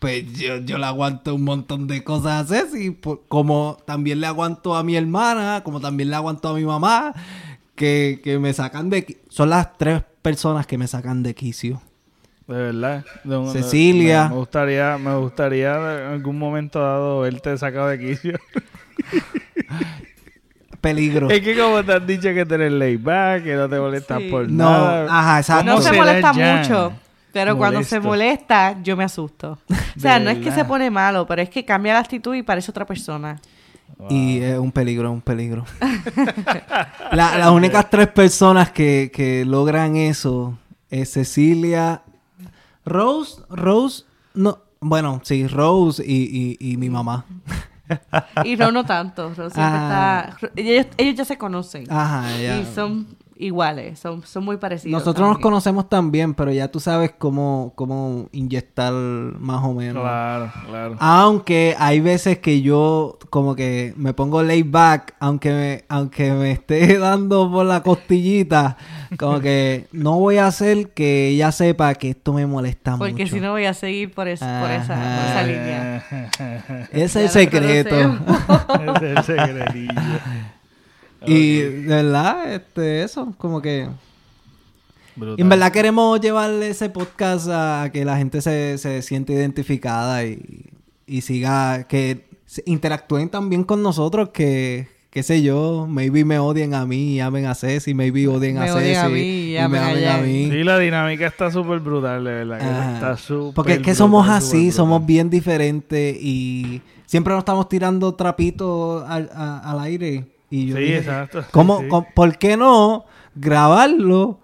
Pues yo, yo, le aguanto un montón de cosas a Ceci. Como también le aguanto a mi hermana, como también le aguanto a mi mamá. Que, que me sacan de... Son las tres personas que me sacan de quicio. De verdad. Cecilia. Me, gustaría, me gustaría en algún momento dado verte sacado de quicio. peligro. Es que como te han dicho que tener layback, que no te molestas por no, nada. Ajá, exacto. No se molesta mucho. Pero cuando se molesta, yo me asusto. O sea, no es que se pone malo, pero es que cambia la actitud y parece otra persona. Y es un peligro, un peligro. las únicas tres personas que, que logran eso es Cecilia, Rose, Rose, no, bueno, sí, Rose y, y, y mi mamá y no, no tanto. siempre está... Ellos, ellos, ya se conocen. Ajá, ya. Y son... iguales, son, son muy parecidos. Nosotros nos conocemos también, pero ya tú sabes cómo, cómo inyectar más o menos. Claro, claro. Aunque hay veces que yo como que me pongo laid back, aunque me, aunque me esté dando por la costillita, como que no voy a hacer que ella sepa que esto me molesta mucho. Porque si no voy a seguir por, esa, por esa, línea. Ese es el secreto. Ese es el secretillo. Y de verdad, este, eso, como que... en verdad queremos llevarle ese podcast a que la gente se, se siente identificada y, y siga, que interactúen también con nosotros, que, qué sé yo, maybe me odien a mí y amen a Ceci, maybe odien a Ceci a mí, y, me amen a, mí. Sí, la dinámica está súper brutal, de verdad. está súper Porque es que somos así, somos bien diferentes y siempre nos estamos tirando trapitos al, al aire y yo sí, exacto. ¿cómo, ¿Por qué no grabarlo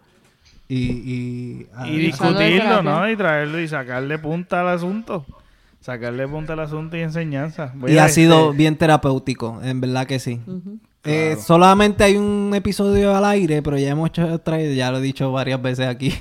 y, y, y discutirlo, ¿no? Y traerlo y sacarle punta al asunto. Sacarle punta al asunto y enseñanza. y ha sido este bien terapéutico, en verdad que sí. Eh, solamente hay un episodio al aire, pero ya hemos hecho, ya lo he dicho varias veces aquí.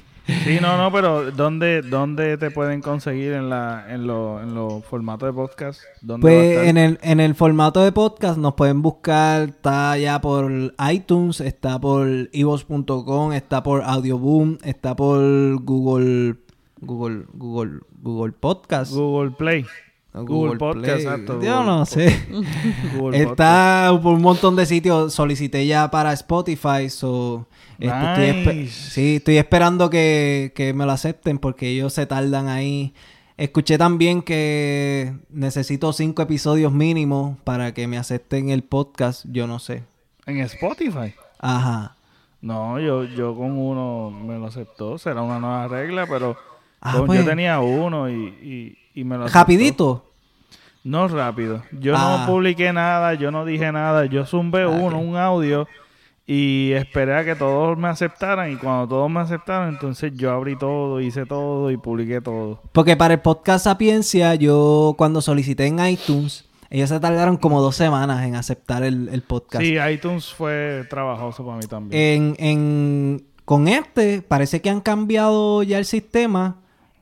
Sí, no, no, pero ¿dónde, dónde te pueden conseguir en, la, en, los en formatos de podcast? pues en el, en el formato de podcast nos pueden buscar, está ya por iTunes, está por evox.com, está por Audioboom, está por Google, Google, Google, Google Podcast. Google Play. Google, Podcast, exacto. Yo no sé. Está por un montón de sitios. Solicité ya para Spotify. So, este, estoy sí, estoy esperando que, que me lo acepten porque ellos se tardan ahí. Escuché también que necesito cinco episodios mínimos para que me acepten el podcast. Yo no sé. ¿En Spotify? Ajá. No, yo, yo con uno me lo aceptó. Será una nueva regla, pero ah, yo pues. tenía uno y ¿Rapidito? No rápido. Yo no ah. publiqué nada, yo no dije nada. Yo zumbé ah, uno, un audio, y esperé a que todos me aceptaran. Y cuando todos me aceptaron, entonces yo abrí todo, hice todo y publiqué todo. Porque para el podcast Sapiencia, yo cuando solicité en iTunes, ellos se tardaron como dos semanas en aceptar el, podcast. Sí, iTunes fue trabajoso para mí también. En, en, con este, parece que han cambiado ya el sistema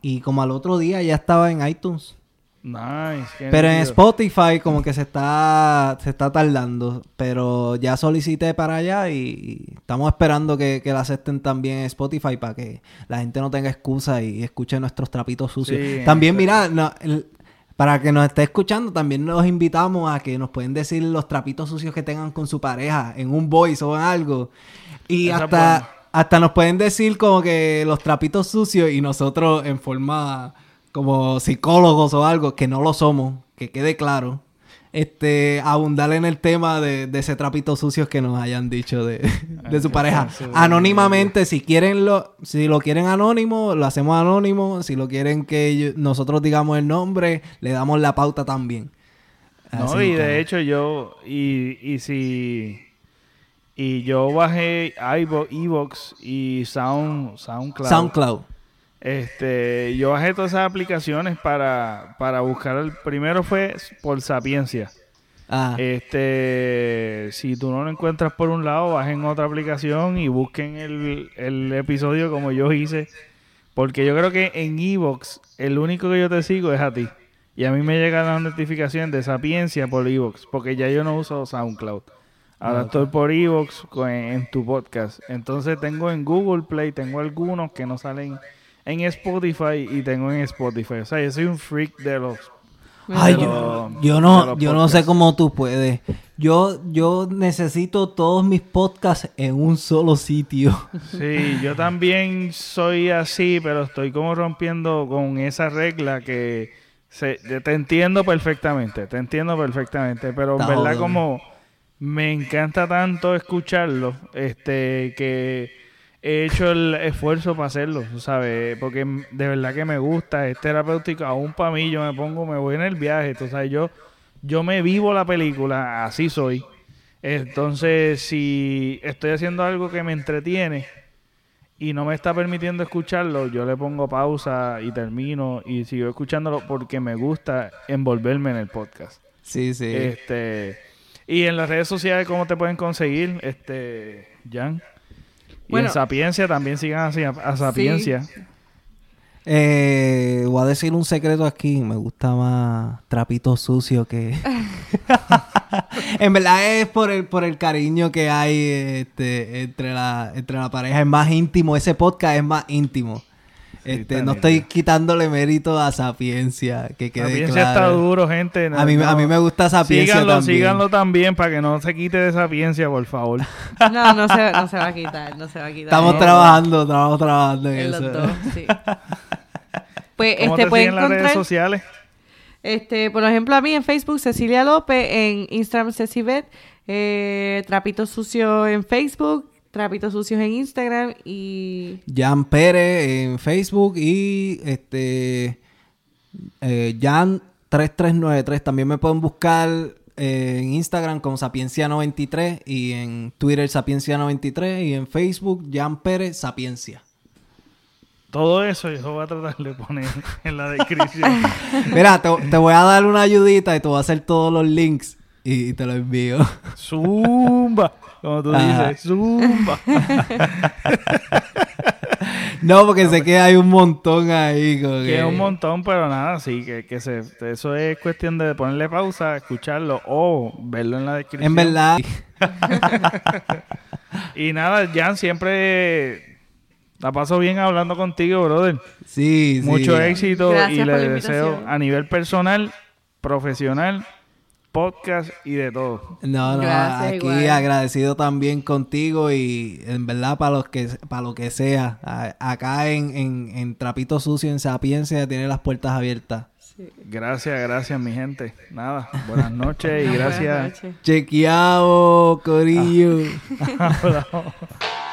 y como al otro día ya estaba en iTunes. Nice. Pero en Spotify como que se está se está tardando, pero ya solicité para allá y, estamos esperando que, que la acepten también en Spotify para que la gente no tenga excusa y escuche nuestros trapitos sucios. también mira, para que nos esté escuchando, también nos invitamos a que nos pueden decir los trapitos sucios que tengan con su pareja en un voice o en algo. Y hasta hasta nos pueden decir como que los trapitos sucios y nosotros en forma como psicólogos o algo, que no lo somos, que quede claro. Este, abundar en el tema de, ese trapito sucio que nos hayan dicho de, su pareja. Anónimamente, si quieren lo, si lo quieren anónimo, lo hacemos anónimo. Si lo quieren que nosotros digamos el nombre, le damos la pauta también. no, y de hecho yo, y, y si y yo bajé iVoox y Sound, SoundCloud. SoundCloud. Este, yo bajé todas esas aplicaciones para, para buscar el primero fue por Sapiencia. Ah. Este, si tú no lo encuentras por un lado, bajen otra aplicación y busquen el, el episodio como yo hice. Porque yo creo que en Evox el único que yo te sigo es a ti. Y a mí me llega la notificación de Sapiencia por Evox, porque ya yo no uso SoundCloud. Estoy por Evox en, tu podcast. Entonces tengo en Google Play, tengo algunos que no salen en Spotify y tengo en Spotify. O sea, yo soy un freak de los... Ay, yo, no, yo no sé cómo tú puedes. Yo, yo necesito todos mis podcasts en un solo sitio. Sí, yo también soy así, pero estoy como rompiendo con esa regla que te entiendo perfectamente, te entiendo perfectamente, pero en verdad como me encanta tanto escucharlo, este, que he hecho el esfuerzo para hacerlo, ¿sabes? Porque de verdad que me gusta, es terapéutico, aún para mí yo me pongo, me voy en el viaje, entonces yo, yo me vivo la película, así soy. Entonces, si estoy haciendo algo que me entretiene y no me está permitiendo escucharlo, yo le pongo pausa y termino y sigo escuchándolo porque me gusta envolverme en el podcast. Sí, sí. Este, y en las redes sociales, ¿cómo te pueden conseguir, este, Jan? y en Sapiencia también sigan así, a, Sapiencia. Eh, voy a decir un secreto aquí. Me gusta más trapito sucio que. en verdad es por el, por el cariño que hay este, entre, la, entre la pareja. Es más íntimo. Ese podcast es más íntimo. Este, no estoy quitándole mérito a Sapiencia, que quede Sapiencia está duro, gente. a, mí, a mí me gusta Sapiencia síganlo, también. Síganlo también para que no se quite de Sapiencia, por favor. No, no se, no se va a quitar, no se va a quitar. Estamos trabajando, estamos trabajando en, eso. Los dos, sí. Pues, ¿Cómo este, te siguen las redes sociales? Este, por ejemplo, a mí en Facebook, Cecilia López, en Instagram, Cecibet, eh, Trapito Sucio en Facebook, Trapitos Sucios en Instagram y... Jan Pérez en Facebook y este... Eh, Jan3393. También me pueden buscar eh, en Instagram con Sapiencia93 y en Twitter Sapiencia93 y en Facebook Jan Pérez Sapiencia. Todo eso yo voy a tratar de poner en la descripción. Mira, te, te, voy a dar una ayudita y te voy a hacer todos los links y, te los envío. Zumba. Como tú dices, zumba. no, porque sé que hay un montón ahí. que... es un montón, pero nada, sí, que, que se, eso es cuestión de ponerle pausa, escucharlo o verlo en la descripción. En verdad. y nada, Jan, siempre la paso bien hablando contigo, brother. Sí, Mucho éxito y le deseo a nivel personal, profesional podcast y de todo. No, no, aquí agradecido también contigo y en verdad para los que para lo que sea, acá en, en, Trapito Sucio en Sapiencia tiene las puertas abiertas. Gracias, gracias mi gente. Nada, buenas noches y gracias. Chequeado, Corillo.